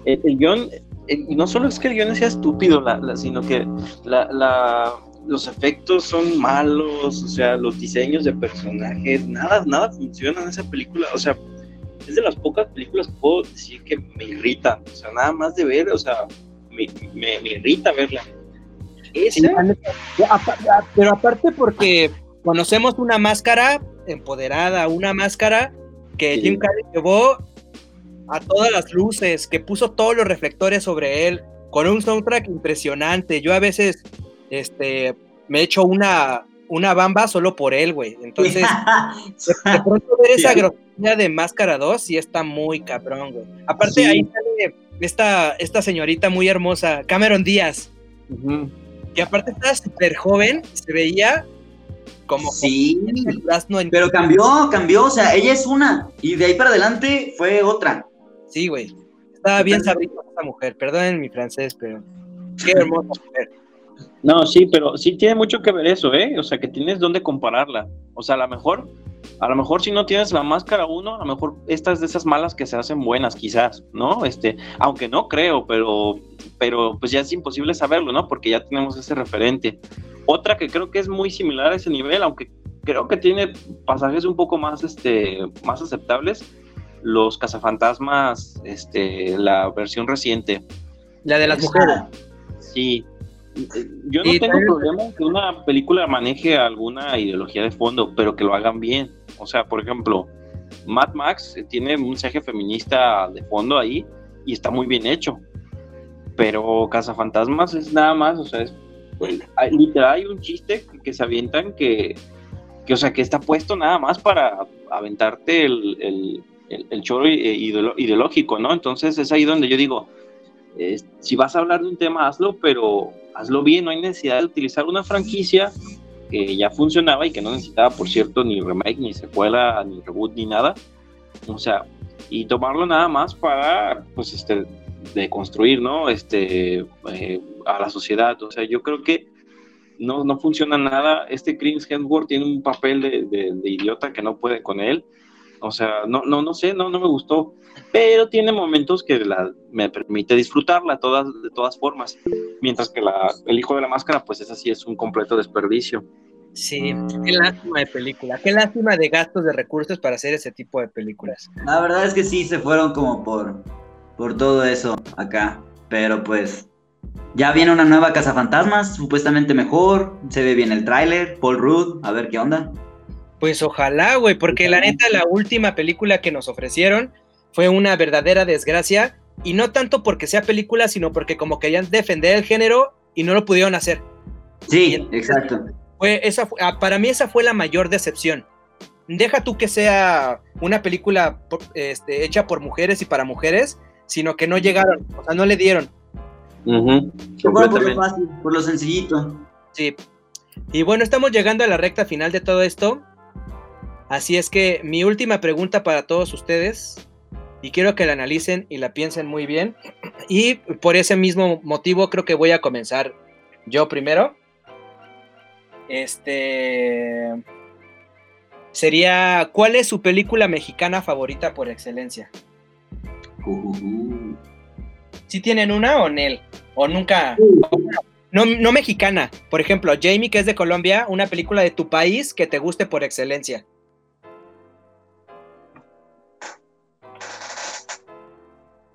El, el guion, el- y no solo es que el guion sea estúpido, la- la- sino que la, la- los efectos son malos, o sea, los diseños de personajes, nada, nada funciona en esa película, o sea, es de las pocas películas que puedo decir que me irritan, o sea, nada más de ver, o sea, me, me- me irrita verla. Sí, Pero aparte porque conocemos una máscara empoderada, una máscara que Sí. Jim Carrey llevó a todas las luces, que puso todos los reflectores sobre él, con un soundtrack impresionante. Yo a veces este, me echo una, una bamba solo por él, güey. Entonces, de, de pronto ver esa Sí. De Máscara 2 sí está muy cabrón, güey. Aparte Sí. ahí sale esta, esta señorita muy hermosa, Cameron Díaz que aparte estaba súper joven, se veía como Sí, pero cambió, cambió, o sea, ella es una, y de ahí para adelante fue otra. Sí, güey. Estaba bien sabrita esa mujer. Perdonen mi francés, pero qué hermosa mujer. No, sí, pero sí tiene mucho que ver eso, ¿eh? O sea, que tienes dónde compararla. O sea, a lo mejor, a lo mejor si no tienes la máscara uno, a lo mejor estas de esas malas que se hacen buenas, quizás, ¿no? Este, aunque no creo, pero, pero pues ya es imposible saberlo, ¿no? Porque ya tenemos ese referente. Otra que creo que es muy similar a ese nivel, aunque creo que tiene pasajes un poco más, este, más aceptables, los cazafantasmas, este, la versión reciente. La de las mujeres. Sí. Yo no tengo también- problema que una película maneje alguna ideología de fondo, pero que lo hagan bien. O sea, por ejemplo, Mad Max eh, tiene un mensaje feminista de fondo ahí y está muy bien hecho. Pero Cazafantasmas es nada más, o sea, es, hay- literal hay un chiste que, que se avientan que, que, o sea, que está puesto nada más para aventarte el, el, el- el choro i- ideolo- ideológico, ¿no? Entonces es ahí donde yo digo, eh, si vas a hablar de un tema, hazlo, pero hazlo bien, no hay necesidad de utilizar una franquicia que ya funcionaba y que no necesitaba, por cierto, ni remake, ni secuela, ni reboot, ni nada. O sea, y tomarlo nada más para, pues, este, deconstruir, ¿no? Este, eh, a la sociedad. O sea, yo creo que no, no funciona nada. Este Chris Hemsworth tiene un papel de, de- de idiota que no puede con él. O sea, no, no, no sé, no, no me gustó. Pero tiene momentos que la- me permite disfrutarla todas, de todas formas. Mientras que la, el hijo de la máscara, pues esa sí es un completo desperdicio. Sí, qué lástima de película. Qué lástima de gastos de recursos para hacer ese tipo de películas. La verdad es que sí se fueron como por, por todo eso acá. Pero pues ya viene una nueva Casa Fantasmas, supuestamente mejor. Se ve bien el tráiler, Paul Rudd, a ver qué onda. Pues ojalá, güey, porque la neta la última película que nos ofrecieron fue una verdadera desgracia y no tanto porque sea película, sino porque como querían defender el género y no lo pudieron hacer. Sí, exacto. Fue esa ah, para mí esa fue la mayor decepción. Deja tú que sea una película este, hecha por mujeres y para mujeres, sino que no llegaron, o sea, no le dieron. Por lo completamente. fácil, por lo sencillito. Sí. Y bueno, estamos llegando a la recta final de todo esto. Así es que mi última pregunta para todos ustedes, y quiero que la analicen y la piensen muy bien, y por ese mismo motivo creo que voy a comenzar yo primero. Este sería, ¿cuál es su película mexicana favorita por excelencia? ¿Si tienen una o Nel? ¿O nunca? No, no mexicana. Por ejemplo, Jamie, que es de Colombia, una película de tu país que te guste por excelencia.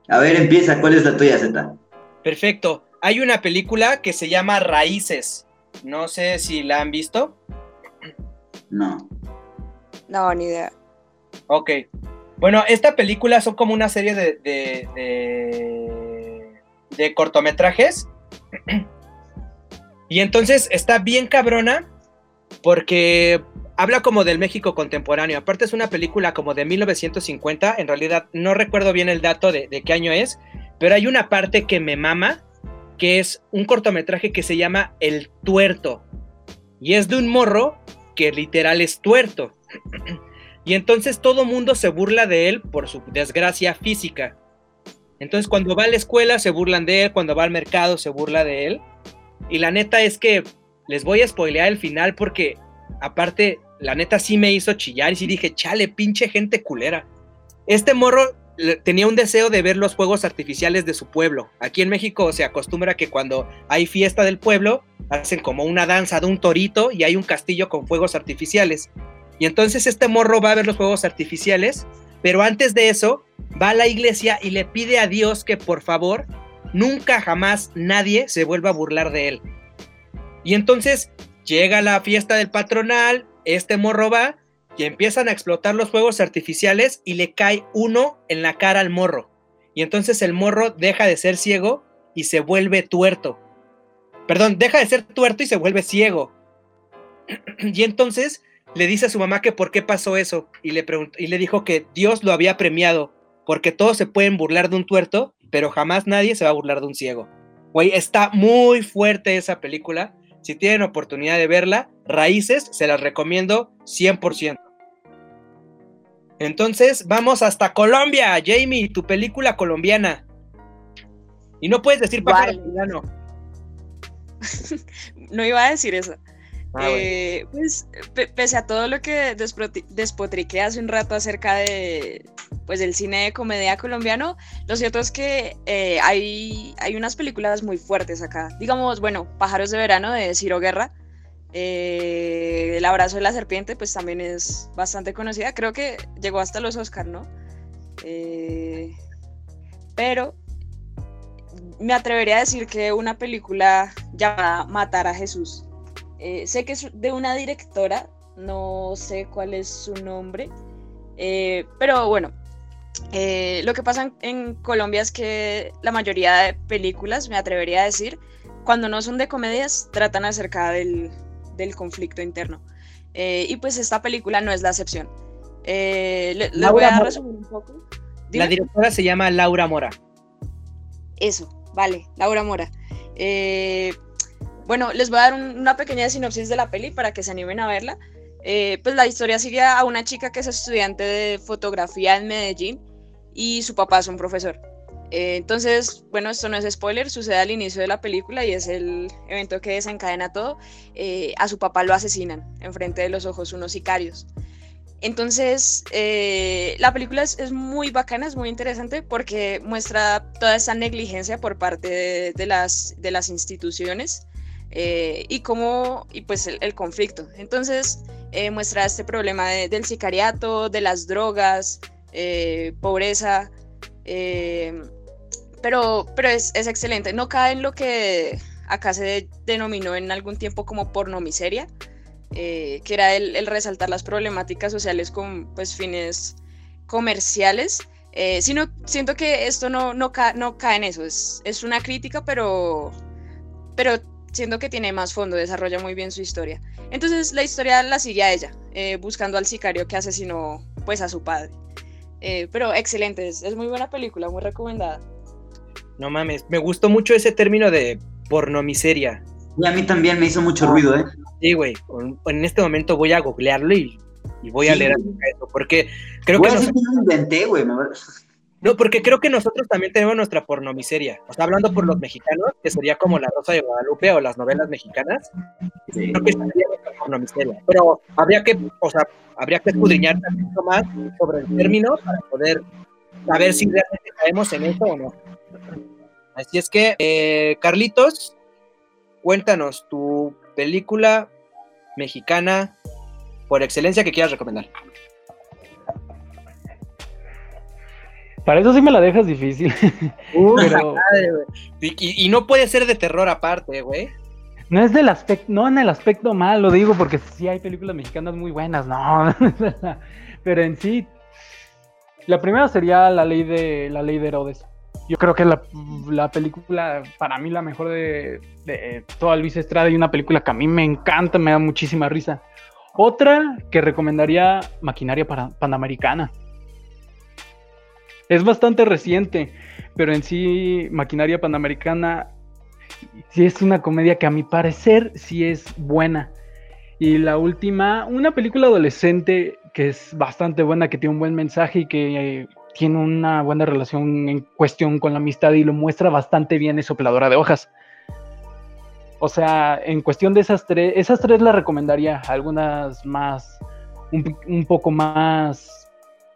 A ver, empieza. ¿Cuál es la tuya, Z? Perfecto. Hay una película que se llama Raíces. No sé si la han visto. No. No, ni idea. Ok. Bueno, esta película son como una serie de, de, de- de cortometrajes. Y entonces está bien cabrona porque habla como del México contemporáneo. Aparte es una película como de 1950. En realidad no recuerdo bien el dato de, de qué año es. Pero hay una parte que me mama, que es un cortometraje que se llama El Tuerto. Y es de un morro que literal es tuerto. Y entonces todo mundo se burla de él por su desgracia física. Entonces cuando va a la escuela se burlan de él, cuando va al mercado se burla de él. Y la neta es que les voy a spoilear el final porque aparte la neta sí me hizo chillar y sí dije, chale, pinche gente culera. Este morro tenía un deseo de ver los fuegos artificiales de su pueblo. Aquí en México se acostumbra que cuando hay fiesta del pueblo hacen como una danza de un torito y hay un castillo con fuegos artificiales. Y entonces este morro va a ver los fuegos artificiales, pero antes de eso va a la iglesia y le pide a Dios que por favor nunca jamás nadie se vuelva a burlar de él. Y entonces llega la fiesta del patronal, este morro va y empiezan a explotar los fuegos artificiales y le cae uno en la cara al morro. Y entonces el morro deja de ser ciego y se vuelve tuerto. Perdón, deja de ser tuerto y se vuelve ciego. y entonces le dice a su mamá que por qué pasó eso y le, preguntó, y le dijo que Dios lo había premiado porque todos se pueden burlar de un tuerto, pero jamás nadie se va a burlar de un ciego. Güey, está muy fuerte esa película. Si tienen oportunidad de verla, Raíces, se las recomiendo 100%. Entonces, vamos hasta Colombia, Jamie, tu película colombiana. Y no puedes decir pájaro Vale. no iba a decir eso. Ah, Eh, pues, pe- pese a todo lo que despotriqué hace un rato acerca de, pues, del cine de comedia colombiano, lo cierto es que eh, hay, hay unas películas muy fuertes acá. Digamos, bueno, Pájaros de Verano de Ciro Guerra, eh, El Abrazo de la Serpiente, pues también es bastante conocida. Creo que llegó hasta los Oscar, ¿no? Eh, pero me atrevería a decir que una película llamada Matar a Jesús. Eh, sé que es de una directora, no sé cuál es su nombre, eh, pero bueno, lo que pasa en Colombia es que la mayoría de películas, me atrevería a decir, cuando no son de comedias, tratan acerca del, del conflicto interno. Eh, y pues esta película no es la excepción. Eh, le- voy a resumir un poco. La directora se llama Laura Mora. Eso, vale, Laura Mora. Eh, bueno, les voy a dar un- una pequeña sinopsis de la peli para que se animen a verla. Eh, pues la historia sigue a una chica que es estudiante de fotografía en Medellín y su papá es un profesor. Eh, entonces, bueno, esto no es spoiler, sucede al inicio de la película y es el evento que desencadena todo. Eh, a su papá lo asesinan enfrente de los ojos unos sicarios. Entonces, eh, la película es, es muy bacana, es muy interesante porque muestra toda esa negligencia por parte de, las, de las instituciones y cómo, y pues el, conflicto. Entonces, muestra este problema de- del sicariato, de las drogas, pobreza, pero, pero es, es excelente. No cae en lo que acá se denominó en algún tiempo como pornomiseria, eh, que era el, el resaltar las problemáticas sociales con pues, fines comerciales, eh, sino siento que esto no, no, ca- no cae en eso, es, es una crítica, pero, pero siento que tiene más fondo, desarrolla muy bien su historia. Entonces la historia la sigue a ella, eh, buscando al sicario que asesinó pues a su padre. Eh, pero excelente, es, es muy buena película, muy recomendada. No mames, me gustó mucho ese término de pornomiseria. Y a mí también me hizo mucho ruido, ¿eh? Sí, güey. En- este momento voy a googlearlo y, y voy a Sí. leer eso. Porque creo Güey, que así nos- que yo lo inventé, güey. no, porque creo que nosotros también tenemos nuestra pornomiseria. O sea, hablando por los mexicanos, que sería como la Rosa de Guadalupe o las novelas mexicanas, Sí. creo que sería nuestra pornomiseria. Pero habría que, o sea, habría que escudriñar tantito más sobre el término para poder saber si realmente caemos en eso o no. Así es que, eh, Carlitos, cuéntanos tu película mexicana por excelencia que quieras recomendar. Para eso sí me la dejas difícil. Pero Madre, y- y no puede ser de terror aparte, güey. no es del aspecto, no en el aspecto mal, lo digo porque sí hay películas mexicanas muy buenas, no. Pero en sí, la primera sería la ley de la ley de Herodes. Yo creo que la, la película, para mí, la mejor de, de toda Luis Estrada y una película que a mí me encanta, me da muchísima risa. Otra que recomendaría Maquinaria para, Panamericana. Es bastante reciente, pero en sí Maquinaria Panamericana sí es una comedia que a mi parecer sí es buena. Y la última, una película adolescente que es bastante buena, que tiene un buen mensaje y que eh, tiene una buena relación en cuestión con la amistad y lo muestra bastante bien es Sopladora de Hojas. O sea, en cuestión de esas tres, esas tres las recomendaría, algunas más, un, poco más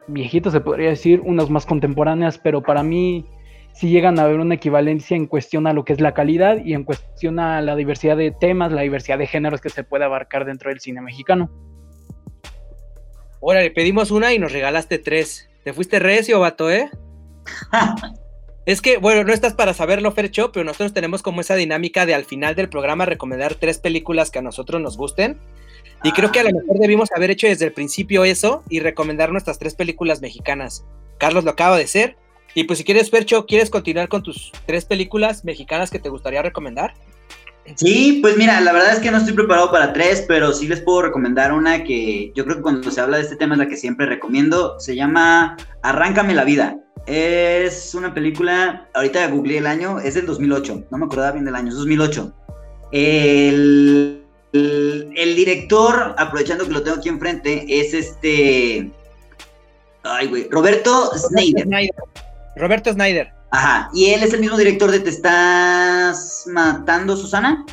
viejitas se podría decir, unas más contemporáneas, pero para mí sí llegan a haber una equivalencia en cuestión a lo que es la calidad y en cuestión a la diversidad de temas, la diversidad de géneros que se puede abarcar dentro del cine mexicano. Órale, pedimos una y nos regalaste tres. Te fuiste recio, vato, ¿eh? Es que, bueno, no estás para saberlo, Fercho, pero nosotros tenemos como esa dinámica de al final del programa recomendar tres películas que a nosotros nos gusten. Y creo que a lo mejor debimos haber hecho desde el principio eso y recomendar nuestras tres películas mexicanas. Carlos lo acaba de hacer. Y pues si quieres, Fercho, ¿quieres continuar con tus tres películas mexicanas que te gustaría recomendar? Sí, pues mira, la verdad es que no estoy preparado para tres, pero sí les puedo recomendar una que yo creo que cuando se habla de este tema es la que siempre recomiendo. Se llama Arráncame la vida. Es una película, ahorita googleé el año, es del 2008, no me acordaba bien del año, es 2008. El, el, director, aprovechando que lo tengo aquí enfrente, es este. Ay, güey. Roberto Snyder. Roberto Snyder. Ajá. Y él es el mismo director de Te estás matando, Susana.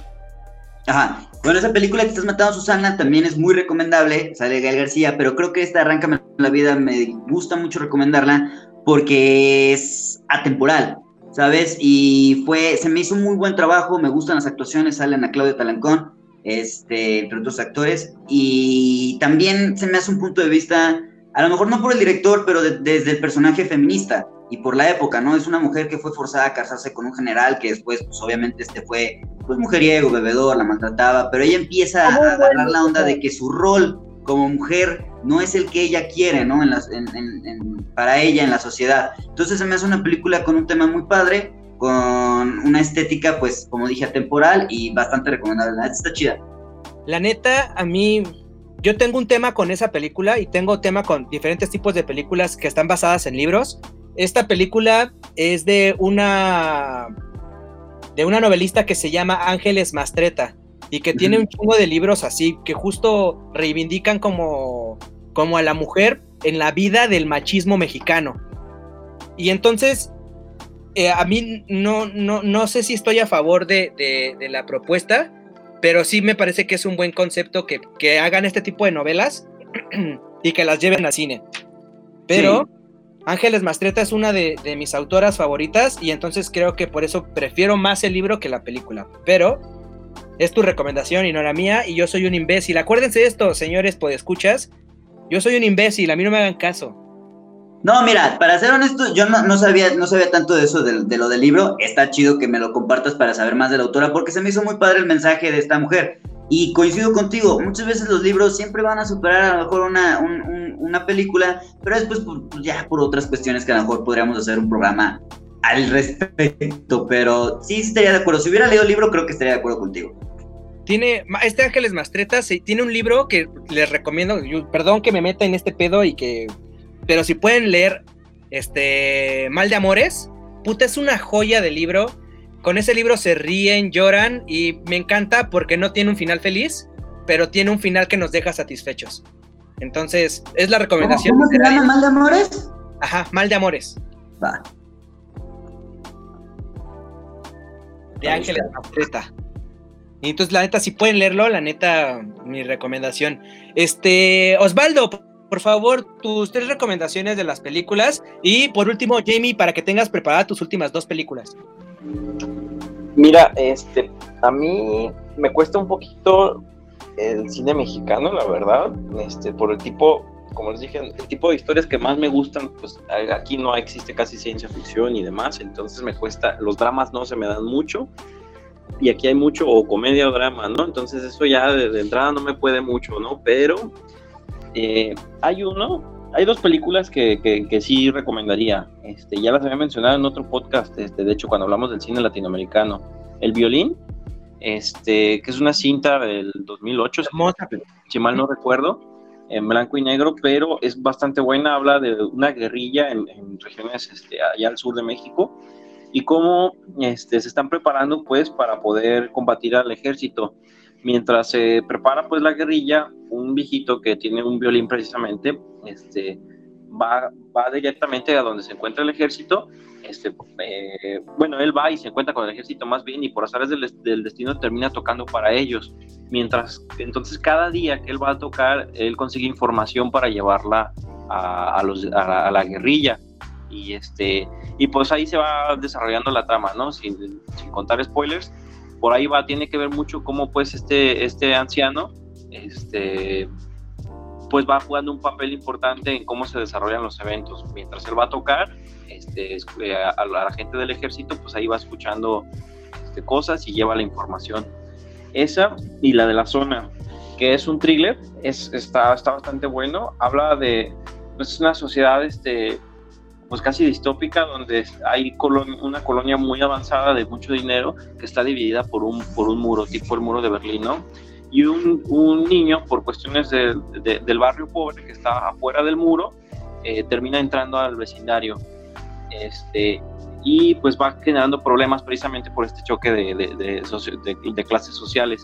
Ajá. Bueno, esa película Te estás matando, Susana también es muy recomendable. Sale Gael García, pero creo que esta Arráncame la vida me gusta mucho recomendarla porque es atemporal. ¿Sabes? Y fue, se me hizo un muy buen trabajo, me gustan las actuaciones, salen a Claudio Talancón, este, entre otros actores, y también se me hace un punto de vista, a lo mejor no por el director, pero desde el personaje feminista y por la época, ¿no? Es una mujer que fue forzada a casarse con un general que después, pues obviamente, este fue, pues mujeriego, bebedor, la maltrataba, pero ella empieza a agarrar la onda de que su rol como mujer no es el que ella quiere, ¿no? En las, para ella en la sociedad. Entonces se me hace una película con un tema muy padre, con una estética, pues, como dije, atemporal y bastante recomendable. La neta está chida. La neta, a mí, yo tengo un tema con esa película y tengo tema con diferentes tipos de películas que están basadas en libros. Esta película es de una de una novelista que se llama Ángeles Mastreta y que tiene un chingo de libros así que justo reivindican como como a la mujer en la vida del machismo mexicano. Y entonces eh, a mí no, no, no sé si estoy a favor de, la propuesta, pero sí me parece que es un buen concepto que, hagan este tipo de novelas y que las lleven a cine. Pero Ángeles Mastreta es una de, mis autoras favoritas y entonces creo que por eso prefiero más el libro que la película. Pero es tu recomendación y no la mía y yo soy un imbécil. Acuérdense de esto, señores escuchas Yo soy un imbécil, a mí no me hagan caso. No, mira, para ser honesto, yo no, sabía, no sabía tanto de eso, de, lo del libro. Está chido que me lo compartas para saber más de la autora, porque se me hizo muy padre el mensaje de esta mujer. Y coincido contigo, muchas veces los libros siempre van a superar a lo mejor una, una película, pero después pues, pues, ya por otras cuestiones que a lo mejor podríamos hacer un programa al respecto. Pero sí estaría de acuerdo. Si hubiera leído el libro, creo que estaría de acuerdo contigo. Tiene, este Ángeles Mastretas tiene un libro que les recomiendo, perdón que me meta en este pedo y que pero si pueden leer este Mal de Amores, puta, es una joya de libro. Con ese libro se ríen, lloran y me encanta porque no tiene un final feliz, pero tiene un final que nos deja satisfechos. Entonces, es la recomendación. ¿Cómo, se llama Mal de Amores? Ajá, Mal de Amores. Va. De Ángeles Mastreta. Y entonces, la neta, si pueden leerlo, la neta, mi recomendación. Este, Osvaldo, por favor, tus tres recomendaciones de las películas. Y por último, Jamie, para que tengas preparadas tus últimas dos películas. Mira, este, a mí me cuesta un poquito el cine mexicano, la verdad, este, por el tipo, como les dije, el tipo de historias que más me gustan, pues aquí no existe casi ciencia ficción y demás, entonces me cuesta, los dramas no se me dan mucho, y aquí hay mucho o comedia o drama, ¿no? Entonces eso ya de entrada no me puede mucho, ¿no? Pero eh, hay uno, hay dos películas que, que, sí recomendaría. Este, ya las había mencionado en otro podcast, este, de hecho, cuando hablamos del cine latinoamericano. El violín, este, que es una cinta del 2008, si, mal no recuerdo, en blanco y negro, pero es bastante buena. Habla de una guerrilla en, regiones este, allá al sur de México y cómo este, se están preparando pues para poder combatir al ejército. Mientras se prepara pues la guerrilla, un viejito que tiene un violín precisamente, este, va, va directamente a donde se encuentra el ejército. Este, eh, bueno, él va y se encuentra con el ejército más bien y por azares del, del, destino termina tocando para ellos. Mientras, entonces cada día que él va a tocar, él consigue información para llevarla a, a, los, a, la, guerrilla. Y, este, y pues ahí se va desarrollando la trama, ¿no? Sin, sin contar spoilers por ahí va, tiene que ver mucho cómo pues este, este anciano, este, pues va jugando un papel importante en cómo se desarrollan los eventos. Mientras él va a tocar, este, eh, a, la gente del ejército, pues ahí va escuchando este, cosas y lleva la información. Esa y la de la zona, que es un thriller, es, está, está bastante bueno. Habla de, pues es una sociedad este, pues casi distópica, donde hay una colonia muy avanzada de mucho dinero que está dividida por un, por un muro, tipo el muro de Berlín, ¿no? Y un, un niño, por cuestiones del barrio pobre que está afuera del muro, eh, termina entrando al vecindario. Este, y pues va generando problemas precisamente por este choque de, de, de clases sociales.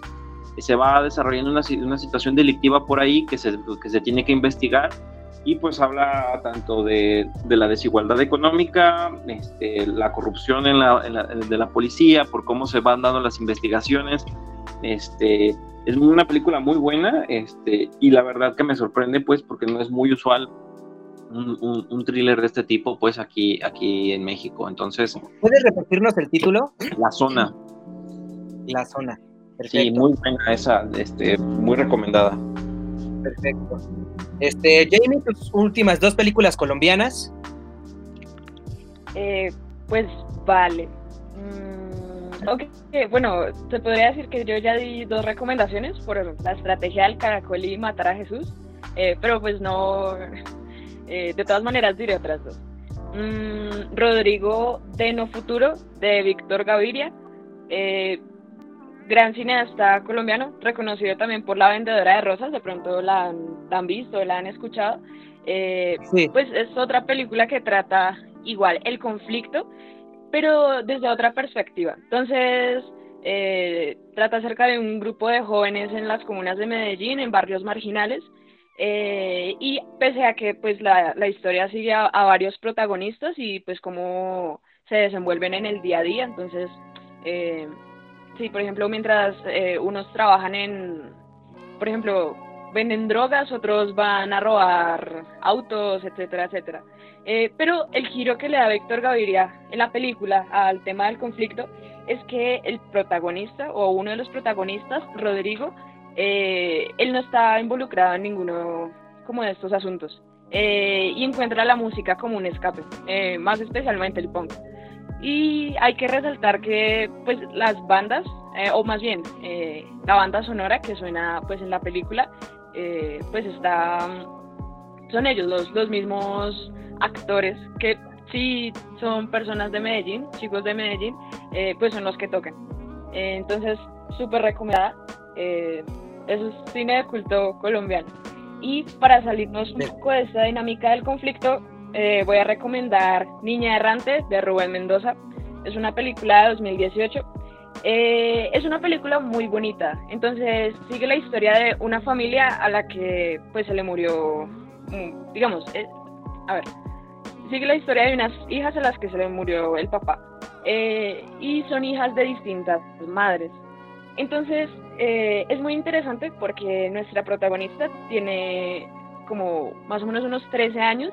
se va desarrollando una, una situación delictiva por ahí que se, que se tiene que investigar y pues habla tanto de, de la desigualdad económica, este, la corrupción en la, de la policía, por cómo se van dando las investigaciones. Este, es una película muy buena este, y la verdad que me sorprende pues porque no es muy usual un, un, thriller de este tipo pues aquí, aquí en México. Entonces... ¿Puedes repetirnos el título? La zona. La zona. Sí, muy buena esa, este, muy recomendada. Perfecto. Este, Jamie, tus últimas dos películas colombianas. Eh, pues vale. Mm, ok, bueno, se podría decir que yo ya di dos recomendaciones por la estrategia del caracol y matar a Jesús, eh, pero pues no, eh, de todas maneras diré otras dos. Mm, Rodrigo de No Futuro, de Víctor Gaviria. Gran cineasta colombiano, reconocido también por La Vendedora de Rosas, de pronto la han, visto, la han escuchado. Eh, pues es otra película que trata igual el conflicto, pero desde otra perspectiva. Entonces, eh, trata acerca de un grupo de jóvenes en las comunas de Medellín, en barrios marginales, eh, y pese a que pues la, la historia sigue a, a, varios protagonistas y pues cómo se desenvuelven en el día a día, entonces eh, Sí, por ejemplo, mientras eh, unos trabajan en, por ejemplo, venden drogas, otros van a robar autos, etcétera, etcétera. Eh, pero el giro que le da Víctor Gaviria en la película al tema del conflicto es que el protagonista o uno de los protagonistas, Rodrigo, eh, él no está involucrado en ninguno como de estos asuntos y encuentra la música como un escape, más especialmente el punk. Y hay que resaltar que pues las bandas, eh, o más bien eh, la banda sonora que suena pues en la película, eh, pues está, son ellos, los, los mismos actores que sí son personas de Medellín, chicos de Medellín, pues son los que tocan. entonces, súper recomendada. eso es cine de culto colombiano. Y para salirnos un poco de esta dinámica del conflicto, eh, voy a recomendar Niña Errante de Rubén Mendoza. Es una película de 2018. Eh, es una película muy bonita. Entonces sigue la historia de una familia a la que pues se le murió, mm, digamos, eh, a ver, sigue la historia de unas hijas a las que se le murió el papá. y son hijas de distintas madres. Entonces es muy interesante porque nuestra protagonista tiene como más o menos unos 13 años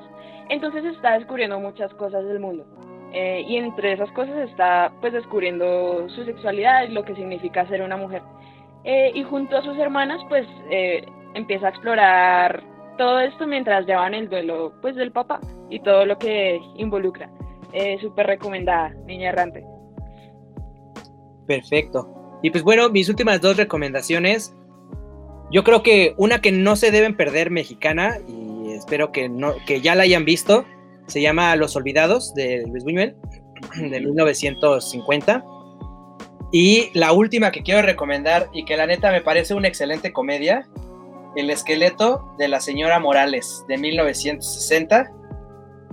entonces está descubriendo muchas cosas del mundo. Eh, y entre esas cosas está pues descubriendo su sexualidad y lo que significa ser una mujer. Eh, y junto a sus hermanas pues eh, empieza a explorar todo esto mientras llevan el duelo pues del papá y todo lo que involucra. Súper recomendada, Niña Errante. Perfecto. Y pues bueno, mis últimas dos recomendaciones. Yo creo que una que no se deben perder mexicana y espero que, no, que ya la hayan visto. Se llama Los Olvidados de Luis Buñuel, de 1950. Y la última que quiero recomendar y que la neta me parece una excelente comedia, El esqueleto de la señora Morales, de 1960,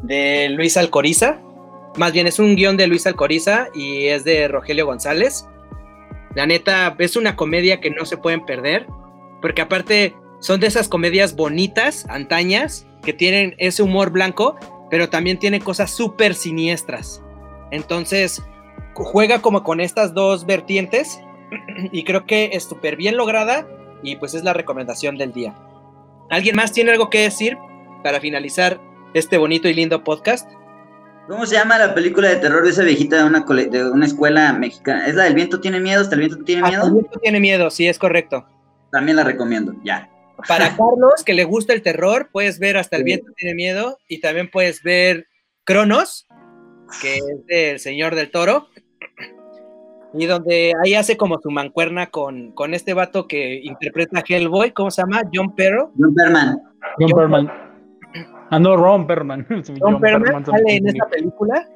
de Luis Alcoriza. Más bien es un guion de Luis Alcoriza y es de Rogelio González. La neta es una comedia que no se pueden perder, porque aparte son de esas comedias bonitas, antañas, que tienen ese humor blanco, pero también tienen cosas súper siniestras. Entonces, juega como con estas dos vertientes y creo que es súper bien lograda y pues es la recomendación del día. ¿Alguien más tiene algo que decir para finalizar este bonito y lindo podcast? ¿Cómo se llama la película de terror de esa viejita de una, de una escuela mexicana? ¿Es la del viento tiene miedo? ¿Hasta el viento tiene miedo? el viento tiene miedo, sí, es correcto. También la recomiendo, ya. Para Carlos, que le gusta el terror, puedes ver Hasta el viento tiene miedo y también puedes ver Cronos, que es del Señor del Toro. Y donde ahí hace como su mancuerna con, con este vato que interpreta a Hellboy, ¿cómo se llama? John Perro. John Perman. John, Perman. Ah, no, Ron Perman. John, Perman, sale en esta película.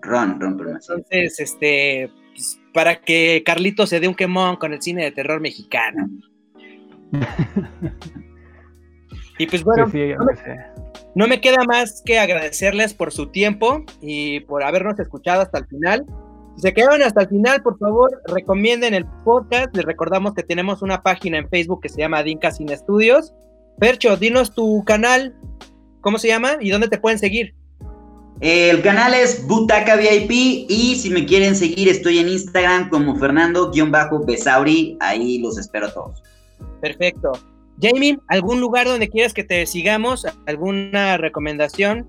Ron, Ron Perman. Entonces, este, pues, para que Carlito se dé un quemón con el cine de terror mexicano y pues bueno, no, me, queda más que agradecerles por su tiempo y por habernos escuchado hasta el final. Si se quedaron hasta el final, por favor, recomienden el podcast. Les recordamos que tenemos una página en Facebook que se llama Dinka Sin Estudios. Percho, dinos tu canal, ¿cómo se llama y dónde te pueden seguir? El canal es Butaca VIP y si me quieren seguir estoy en Instagram como Fernando-Besauri, ahí los espero a todos. Perfecto. Jamie, ¿algún lugar donde quieras que te sigamos? ¿Alguna recomendación?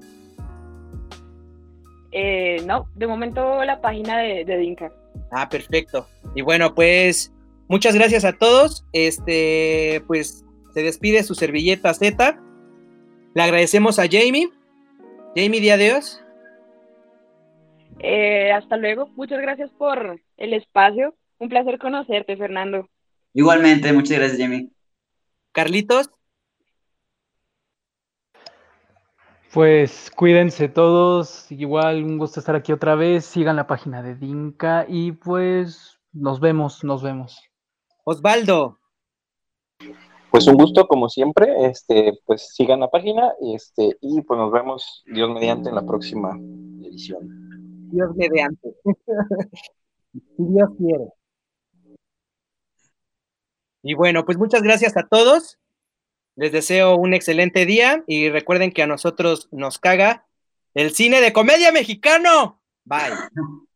Eh, no, de momento la página de, de, Dinka. Ah, perfecto. Y bueno, pues muchas gracias a todos. Este, pues se despide su servilleta Z. Le agradecemos a Jamie. Jamie, día adiós. Eh, hasta luego. Muchas gracias por el espacio. Un placer conocerte, Fernando. Igualmente, muchas gracias, Jamie. Carlitos. Pues cuídense todos, igual un gusto estar aquí otra vez, sigan la página de Dinka y pues nos vemos, nos vemos. Osvaldo. Pues un gusto como siempre, este, pues sigan la página este, y pues nos vemos Dios mediante en la próxima edición. Dios mediante. si Dios quiere. Y bueno, pues muchas gracias a todos. Les deseo un excelente día y recuerden que a nosotros nos caga el cine de comedia mexicano. Bye.